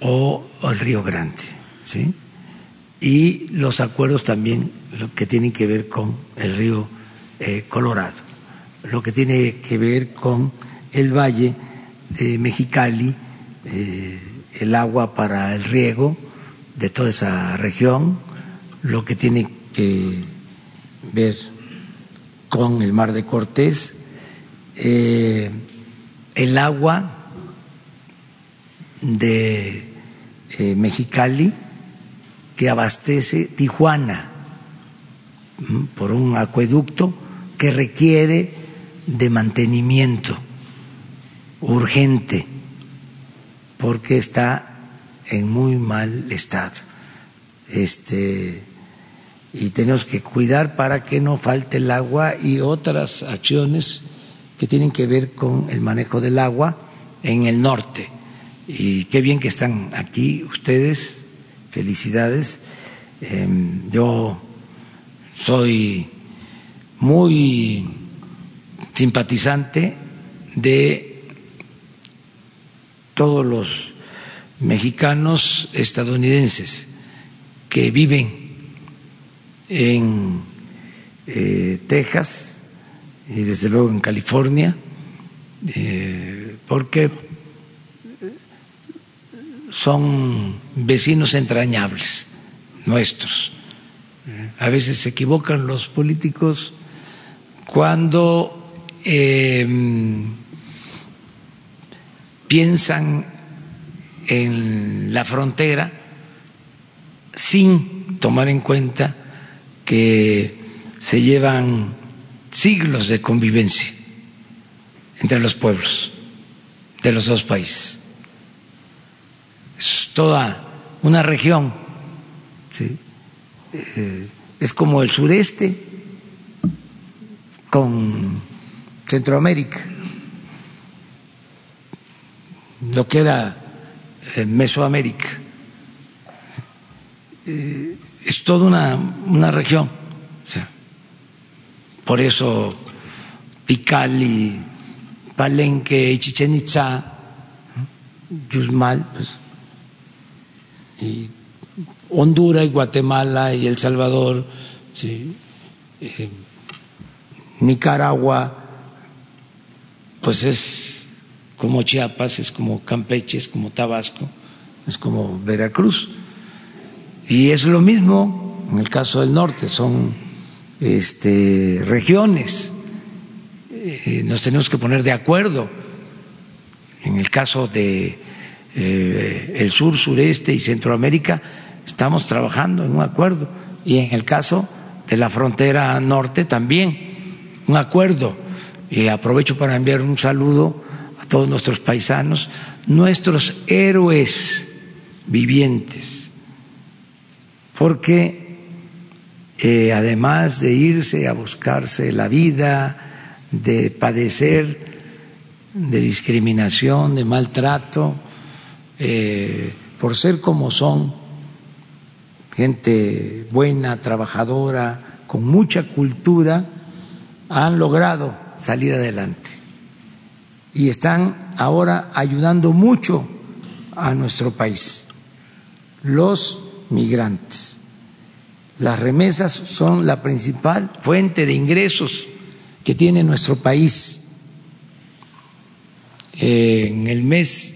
o, el río Grande, ¿sí? Y los acuerdos también lo que tienen que ver con el río eh, Colorado, lo que tiene que ver con el valle de Mexicali, eh, el agua para el riego de toda esa región, lo que tiene que ver con el mar de Cortés, eh, el agua de eh, Mexicali que abastece Tijuana por un acueducto que requiere de mantenimiento urgente porque está en muy mal estado. Este, y tenemos que cuidar para que no falte el agua y otras acciones que tienen que ver con el manejo del agua en el norte. Y qué bien que están aquí ustedes, felicidades. Em, yo soy muy simpatizante de todos los mexicanos estadounidenses que viven en eh, Texas y desde luego en California, eh, porque son vecinos entrañables nuestros. A veces se equivocan los políticos cuando em, piensan en la frontera sin tomar en cuenta que se llevan siglos de convivencia entre los pueblos de los dos países. Es toda una región, eh, es como el sureste con Centroamérica, lo que era eh, Mesoamérica. Eh, es toda una, una región. por eso Ticali, Palenque, Chichen Itza, Yusmal, pues, y Honduras y Guatemala y El Salvador, eh, Nicaragua, pues es como Chiapas, es como Campeche, es como Tabasco, es como Veracruz. Y es lo mismo en el caso del norte, son este, regiones. Eh, nos tenemos que poner de acuerdo. En el caso de eh, el sur, sureste y Centroamérica, estamos trabajando en un acuerdo. Y en el caso de la frontera norte también, un acuerdo. Y aprovecho para enviar un saludo todos nuestros paisanos, nuestros héroes vivientes. Porque eh, además de irse a buscarse la vida, de padecer de discriminación, de maltrato, eh, por ser como son, gente buena, trabajadora, con mucha cultura, han logrado salir adelante y están ahora ayudando mucho a nuestro país. Los migrantes. Las remesas son la principal fuente de ingresos que tiene nuestro país. En el mes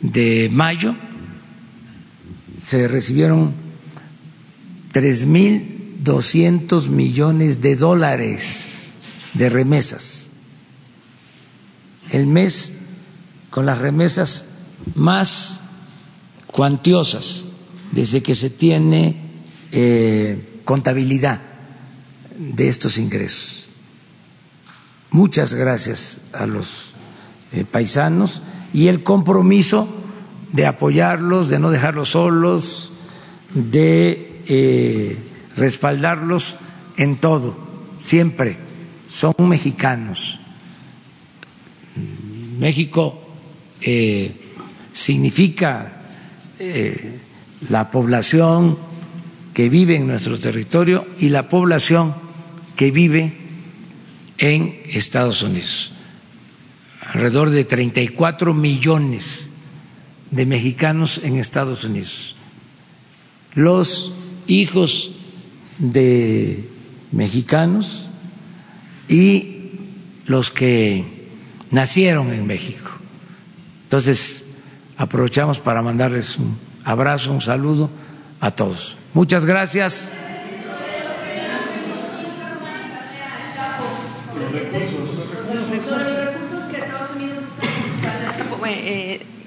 de mayo se recibieron tres mil doscientos millones de dólares de remesas. El mes con las remesas más cuantiosas desde que se tiene eh, contabilidad de estos ingresos. Muchas gracias a los eh, paisanos y el compromiso de apoyarlos, de no dejarlos solos, de eh, respaldarlos en todo, siempre. Son mexicanos. México significa la población que vive en nuestro territorio y la población que vive en Estados Unidos. Alrededor de 34 millones de mexicanos en Estados Unidos. Los hijos de mexicanos y los que nacieron en México. Entonces, aprovechamos para mandarles un abrazo, un saludo a todos. Muchas gracias.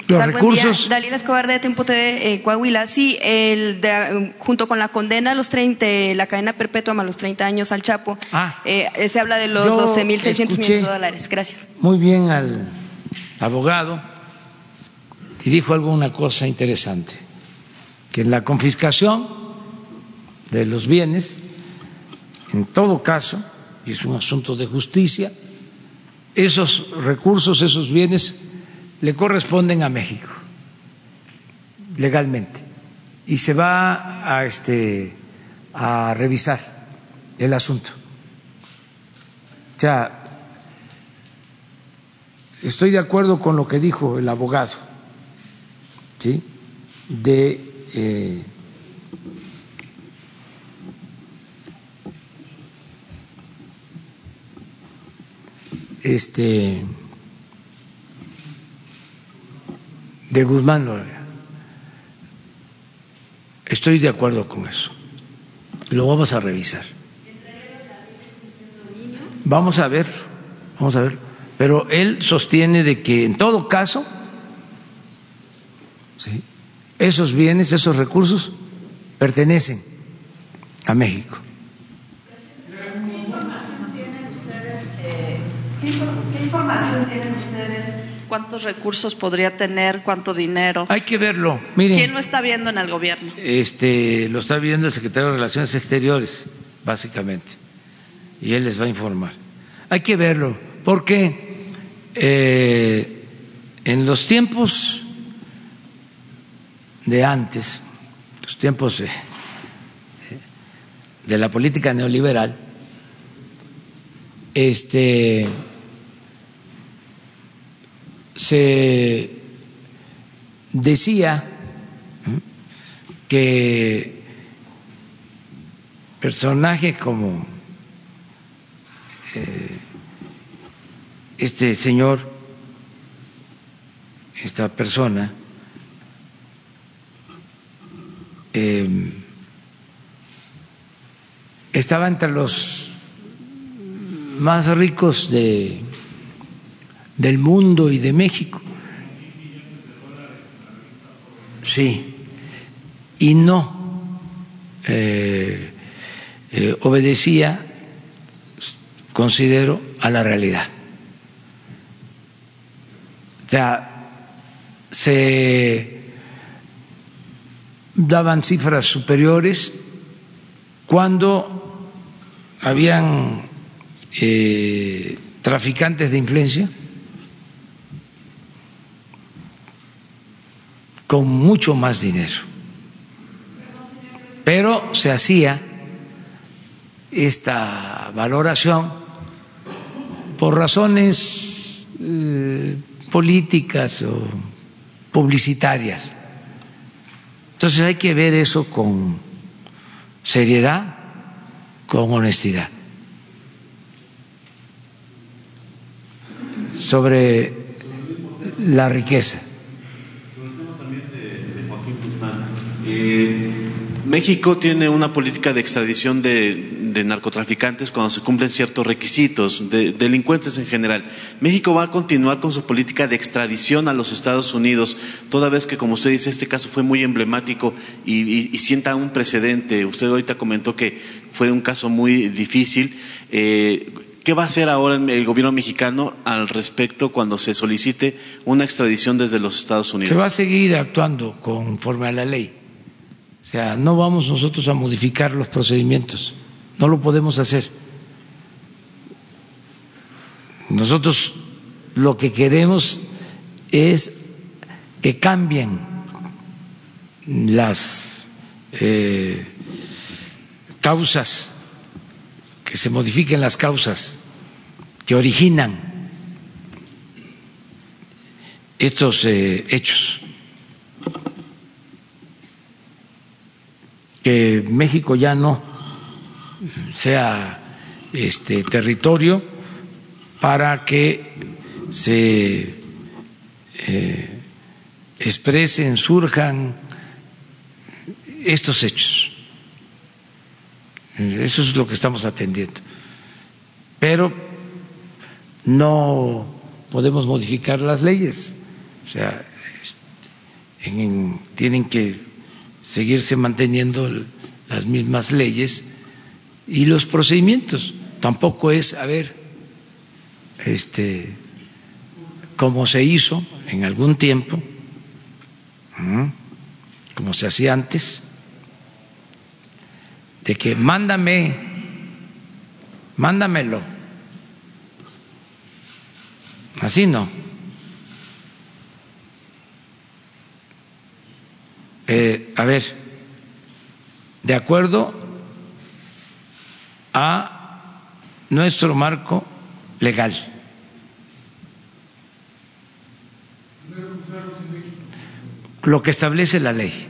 Los día. recursos. Dalila Escobar de Tiempo TV, eh, Coahuila. Sí, el de- junto con la condena a los 30, de la cadena perpetua más los 30 años al Chapo, Ah. eh, eh, se habla de los Yo 12.600 escuché- millones de dólares. Gracias. muy bien al abogado y dijo alguna cosa interesante, que en la confiscación de los bienes, en todo caso, y es un asunto de justicia, esos recursos, esos bienes le corresponden a México legalmente y se va a este a revisar el asunto. O sea, estoy de acuerdo con lo que dijo el abogado, ¿sí? De eh, este de Guzmán Loera. Estoy de acuerdo con eso. Lo vamos a revisar. Vamos a ver, vamos a ver. Pero él sostiene de que en todo caso, esos bienes, esos recursos pertenecen a México. ¿Qué infor- ¿Qué información tienen ustedes? ¿Cuántos recursos podría tener? ¿Cuánto dinero? Hay que verlo. Miren, ¿Quién lo está viendo en el gobierno? este, lo está viendo el secretario de Relaciones Exteriores, básicamente, y él les va a informar. Hay que verlo, porque eh, en los tiempos de antes, los tiempos de, de la política neoliberal, este, se decía que personajes como eh, este señor, esta persona, eh, estaba entre los más ricos de, del mundo y de México. Sí, y no eh, eh, obedecía, considero, a la realidad. O sea, se daban cifras superiores cuando habían eh, traficantes de influencia con mucho más dinero. Pero se hacía esta valoración por razones eh, políticas o publicitarias. Entonces hay que ver eso con seriedad, con honestidad. Sobre la riqueza. Eh, México tiene una política de extradición de, narcotraficantes cuando se cumplen ciertos requisitos, de delincuentes en general. México va a continuar con su política de extradición a los Estados Unidos, toda vez que, como usted dice, este caso fue muy emblemático y sienta un precedente. Usted ahorita comentó que fue un caso muy difícil. Eh, ¿Qué va a hacer ahora el gobierno mexicano al respecto cuando se solicite una extradición desde los Estados Unidos? Se va a seguir actuando conforme a la ley. Sea, no vamos nosotros a modificar los procedimientos, no lo podemos hacer. Nosotros lo que queremos es que cambien las eh, causas, que se modifiquen las causas que originan estos eh, hechos. Que México ya no sea este territorio para que se eh, expresen, surjan estos hechos. Eso es lo que estamos atendiendo. Pero no podemos modificar las leyes. O sea, en- tienen que seguirse manteniendo las mismas leyes y los procedimientos. Tampoco es, a ver, este, como se hizo en algún tiempo, como se hacía antes, de que mándame, mándamelo. Así no. Eh, a ver, de acuerdo a nuestro marco legal. Lo que establece la ley.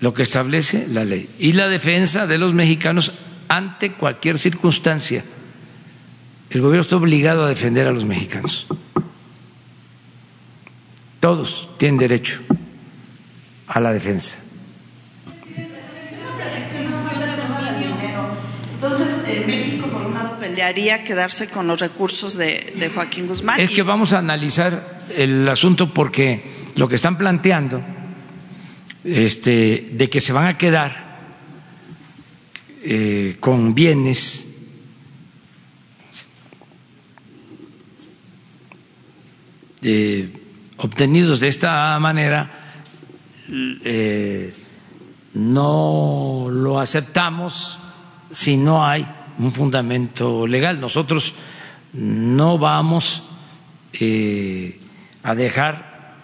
Lo que establece la ley. Y la defensa de los mexicanos ante cualquier circunstancia. El gobierno está obligado a defender a los mexicanos. Todos tienen derecho a la defensa. Entonces, eh, México, por un lado, pelearía quedarse con los recursos de, de Joaquín Guzmán. Es que vamos a analizar el asunto porque lo que están planteando este, de que se van a quedar eh, con bienes eh, obtenidos de esta manera eh, no lo aceptamos si no hay un fundamento legal. Nosotros no vamos eh, a dejar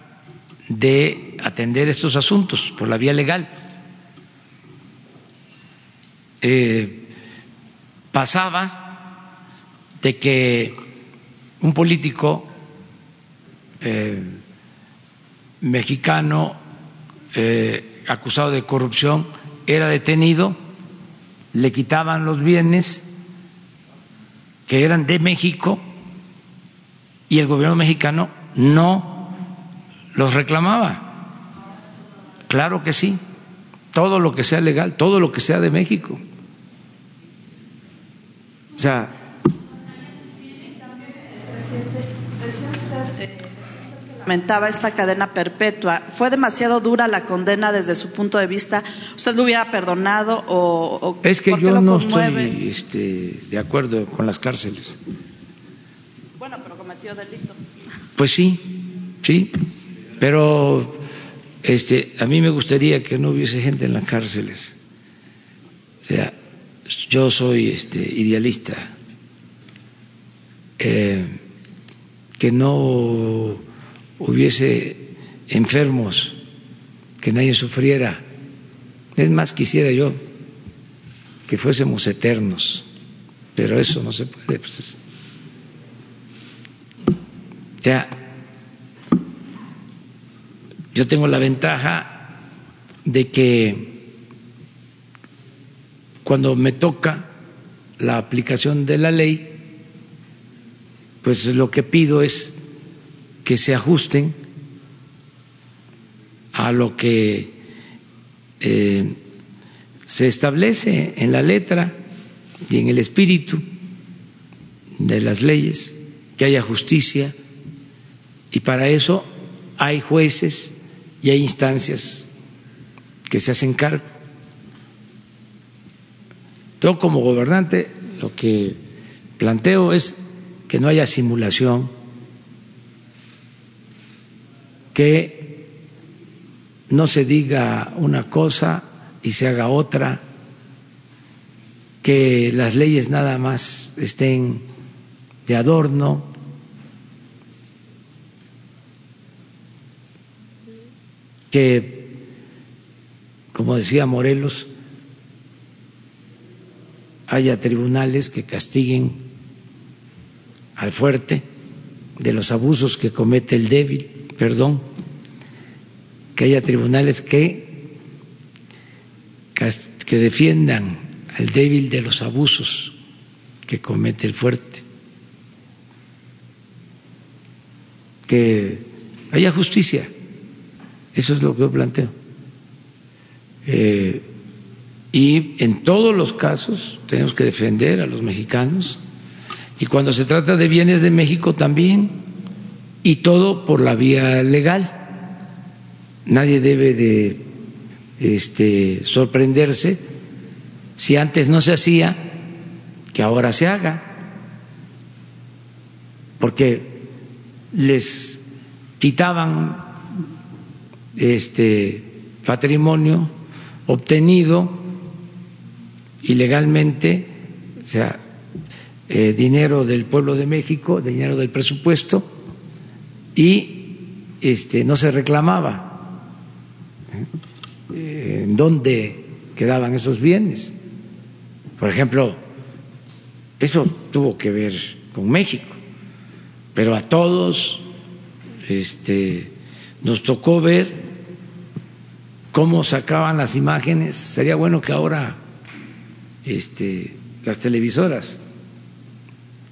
de atender estos asuntos por la vía legal. Eh, pasaba de que un político mexicano eh, acusado de corrupción era detenido, le quitaban los bienes que eran de México y el gobierno mexicano no los reclamaba. Claro que sí, todo lo que sea legal, todo lo que sea de México. O sea, lamentaba esta cadena perpetua. ¿Fue demasiado dura la condena desde su punto de vista? ¿Usted lo hubiera perdonado o, o es que yo no conmueve? estoy este, de acuerdo con las cárceles. Bueno, pero cometió delitos. Pues sí, sí, pero este, a mí me gustaría que no hubiese gente en las cárceles. O sea, yo soy este, idealista, eh, que no hubiese enfermos, que nadie sufriera. Es más, quisiera yo que fuésemos eternos, pero eso no se puede. pues, es- o yo tengo la ventaja de que cuando me toca la aplicación de la ley, pues lo que pido es que se ajusten a lo que eh, se establece en la letra y en el espíritu de las leyes, que haya justicia y para eso hay jueces y hay instancias que se hacen cargo. Yo como gobernante lo que planteo es que no haya simulación, que no se diga una cosa y se haga otra, que las leyes nada más estén de adorno, que, como decía Morelos, haya tribunales que castiguen al fuerte de los abusos que comete el débil, perdón, que haya tribunales que, que defiendan al débil de los abusos que comete el fuerte, que haya justicia. Eso es lo que yo planteo. Eh, y en todos los casos tenemos que defender a los mexicanos y cuando se trata de bienes de México también y todo por la vía legal. Nadie debe de este, sorprenderse si antes no se hacía, que ahora se haga, porque les quitaban este patrimonio obtenido ilegalmente, o sea, eh, dinero del pueblo de México, dinero del presupuesto, y este, no se reclamaba dónde quedaban esos bienes. Por ejemplo, eso tuvo que ver con México, pero a todos este, nos tocó ver cómo sacaban las imágenes. Sería bueno que ahora este, las televisoras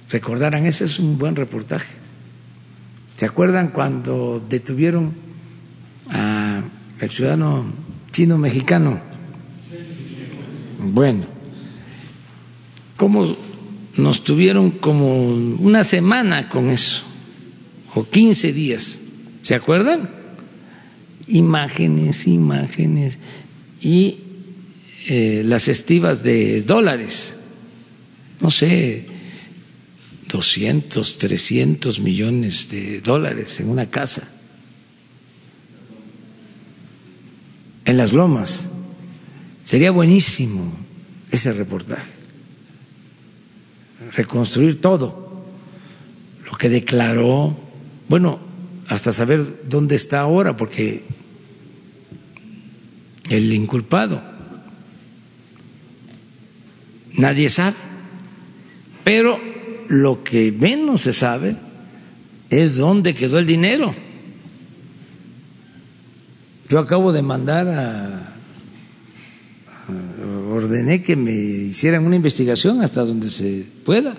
recordaran, ese es un buen reportaje. ¿Se acuerdan cuando detuvieron al ciudadano chino mexicano? Bueno, cómo nos tuvieron como una semana con eso, o 15 días, ¿se acuerdan? Imágenes, imágenes, y eh, las estivas de dólares, no sé, 200, 300 millones de dólares en una casa, en las lomas. Sería buenísimo ese reportaje, reconstruir todo lo que declaró, bueno, hasta saber dónde está ahora, porque el inculpado Nadie sabe. Pero lo que menos se sabe es dónde quedó el dinero. Yo acabo de mandar a, ordené que me hicieran una investigación hasta donde se pueda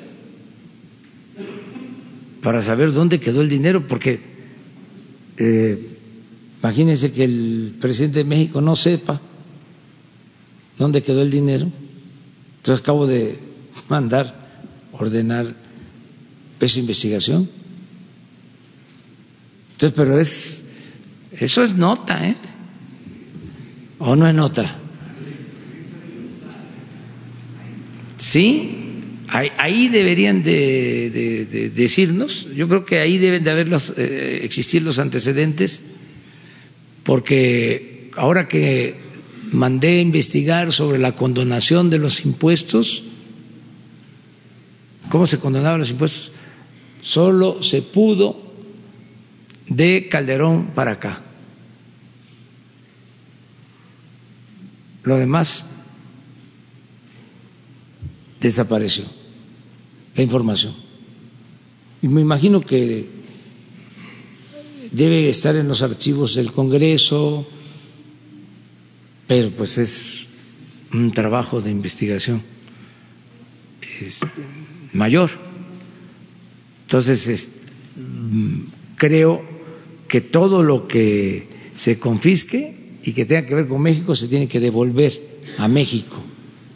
para saber dónde quedó el dinero, porque eh, imagínense que el presidente de México no sepa dónde quedó el dinero entonces acabo de mandar, ordenar esa investigación. Entonces, pero es, eso es nota, ¿eh? ¿O no es nota? Sí, ahí, deberían de, decirnos, yo creo que ahí deben de haber eh, existir los antecedentes, porque ahora que mandé investigar sobre la condonación de los impuestos. ¿Cómo se condonaban los impuestos? Solo se pudo de Calderón para acá. Lo demás desapareció, la información. Y me imagino que debe estar en los archivos del Congreso, pero pues es un trabajo de investigación este, mayor. Entonces, mm, creo que todo lo que se confisque y que tenga que ver con México se tiene que devolver a México,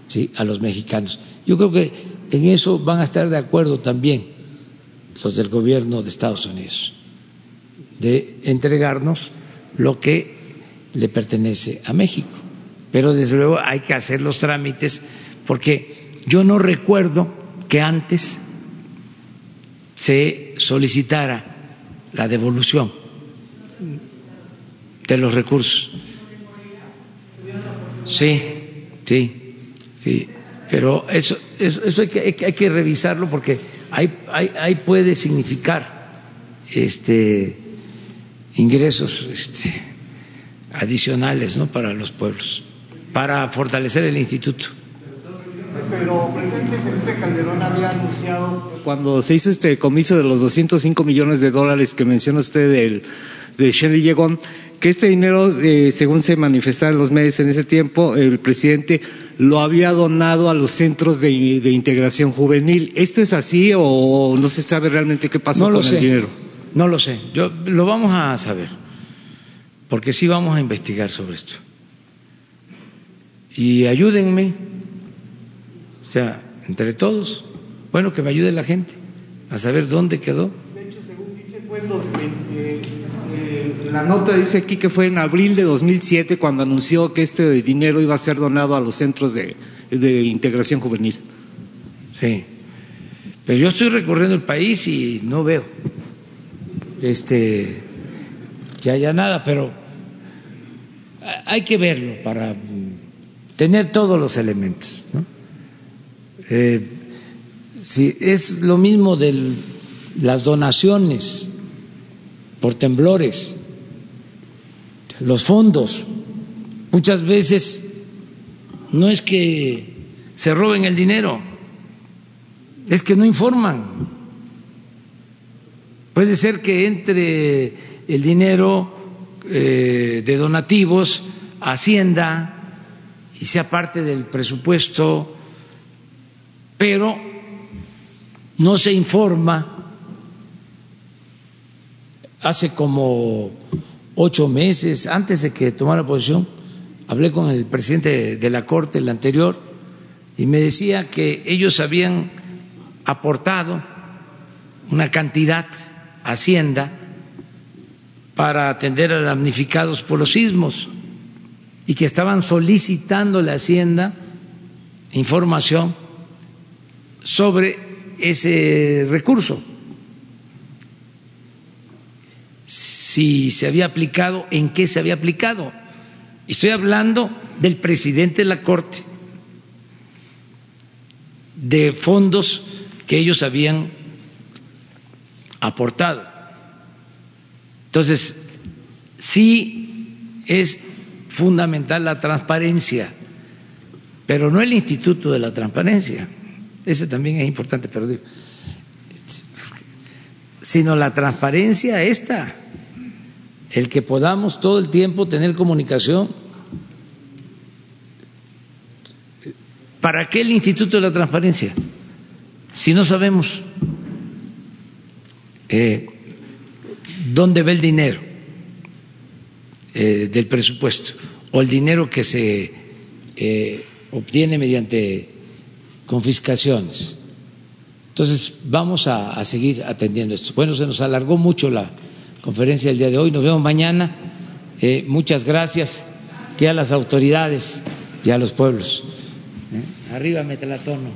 ¿sí? a los mexicanos. Yo creo que en eso van a estar de acuerdo también los del gobierno de Estados Unidos, de entregarnos lo que le pertenece a México pero desde luego hay que hacer los trámites porque yo no recuerdo que antes se solicitara la devolución de los recursos. Sí, sí, sí, pero eso, eso, hay, que, hay, que, revisarlo porque ahí, ahí, puede significar este, ingresos este, adicionales ¿no? para los pueblos para fortalecer el instituto. Pero presidente Felipe Calderón había anunciado cuando se hizo este comiso de los 205 millones de dólares que menciona usted del, de Shelley Yegon, que este dinero, eh, según se manifestaron los medios en ese tiempo, el presidente lo había donado a los centros de, integración juvenil. ¿Esto es así o no se sabe realmente qué pasó con el dinero? No lo sé. Yo, lo vamos a saber, porque sí vamos a investigar sobre esto y ayúdenme, o sea, entre todos, bueno, que me ayude la gente a saber dónde quedó. De hecho, según dice, la nota dice aquí que fue en abril de 2007 cuando anunció que este dinero iba a ser donado a los centros de, integración juvenil. Sí. Pero yo estoy recorriendo el país y no veo este que haya nada, pero hay que verlo para tener todos los elementos. ¿no? Eh, si es lo mismo de las donaciones por temblores, los fondos, muchas veces no es que se roben el dinero, es que no informan. Puede ser que entre el dinero eh, de donativos a Hacienda y sea parte del presupuesto, pero no se informa. Hace como ocho meses, antes de que tomara posición, hablé con el presidente de la Corte, el anterior, y me decía que ellos habían aportado una cantidad a Hacienda para atender a damnificados por los sismos y que estaban solicitando la Hacienda información sobre ese recurso, si se había aplicado, en qué se había aplicado. Estoy hablando del presidente de la Corte, de fondos que ellos habían aportado. Entonces, sí es fundamental la transparencia, pero no el Instituto de la Transparencia, ese también es importante, pero digo, sino la transparencia esta, el que podamos todo el tiempo tener comunicación. ¿Para qué el Instituto de la Transparencia? Si no sabemos eh, dónde va el dinero eh, del presupuesto o el dinero que se eh, obtiene mediante confiscaciones. Entonces, vamos a, a, seguir atendiendo esto. Bueno, se nos alargó mucho la conferencia del día de hoy. Nos vemos mañana. Eh, muchas gracias que a las autoridades y a los pueblos. Arriba, Metelatono.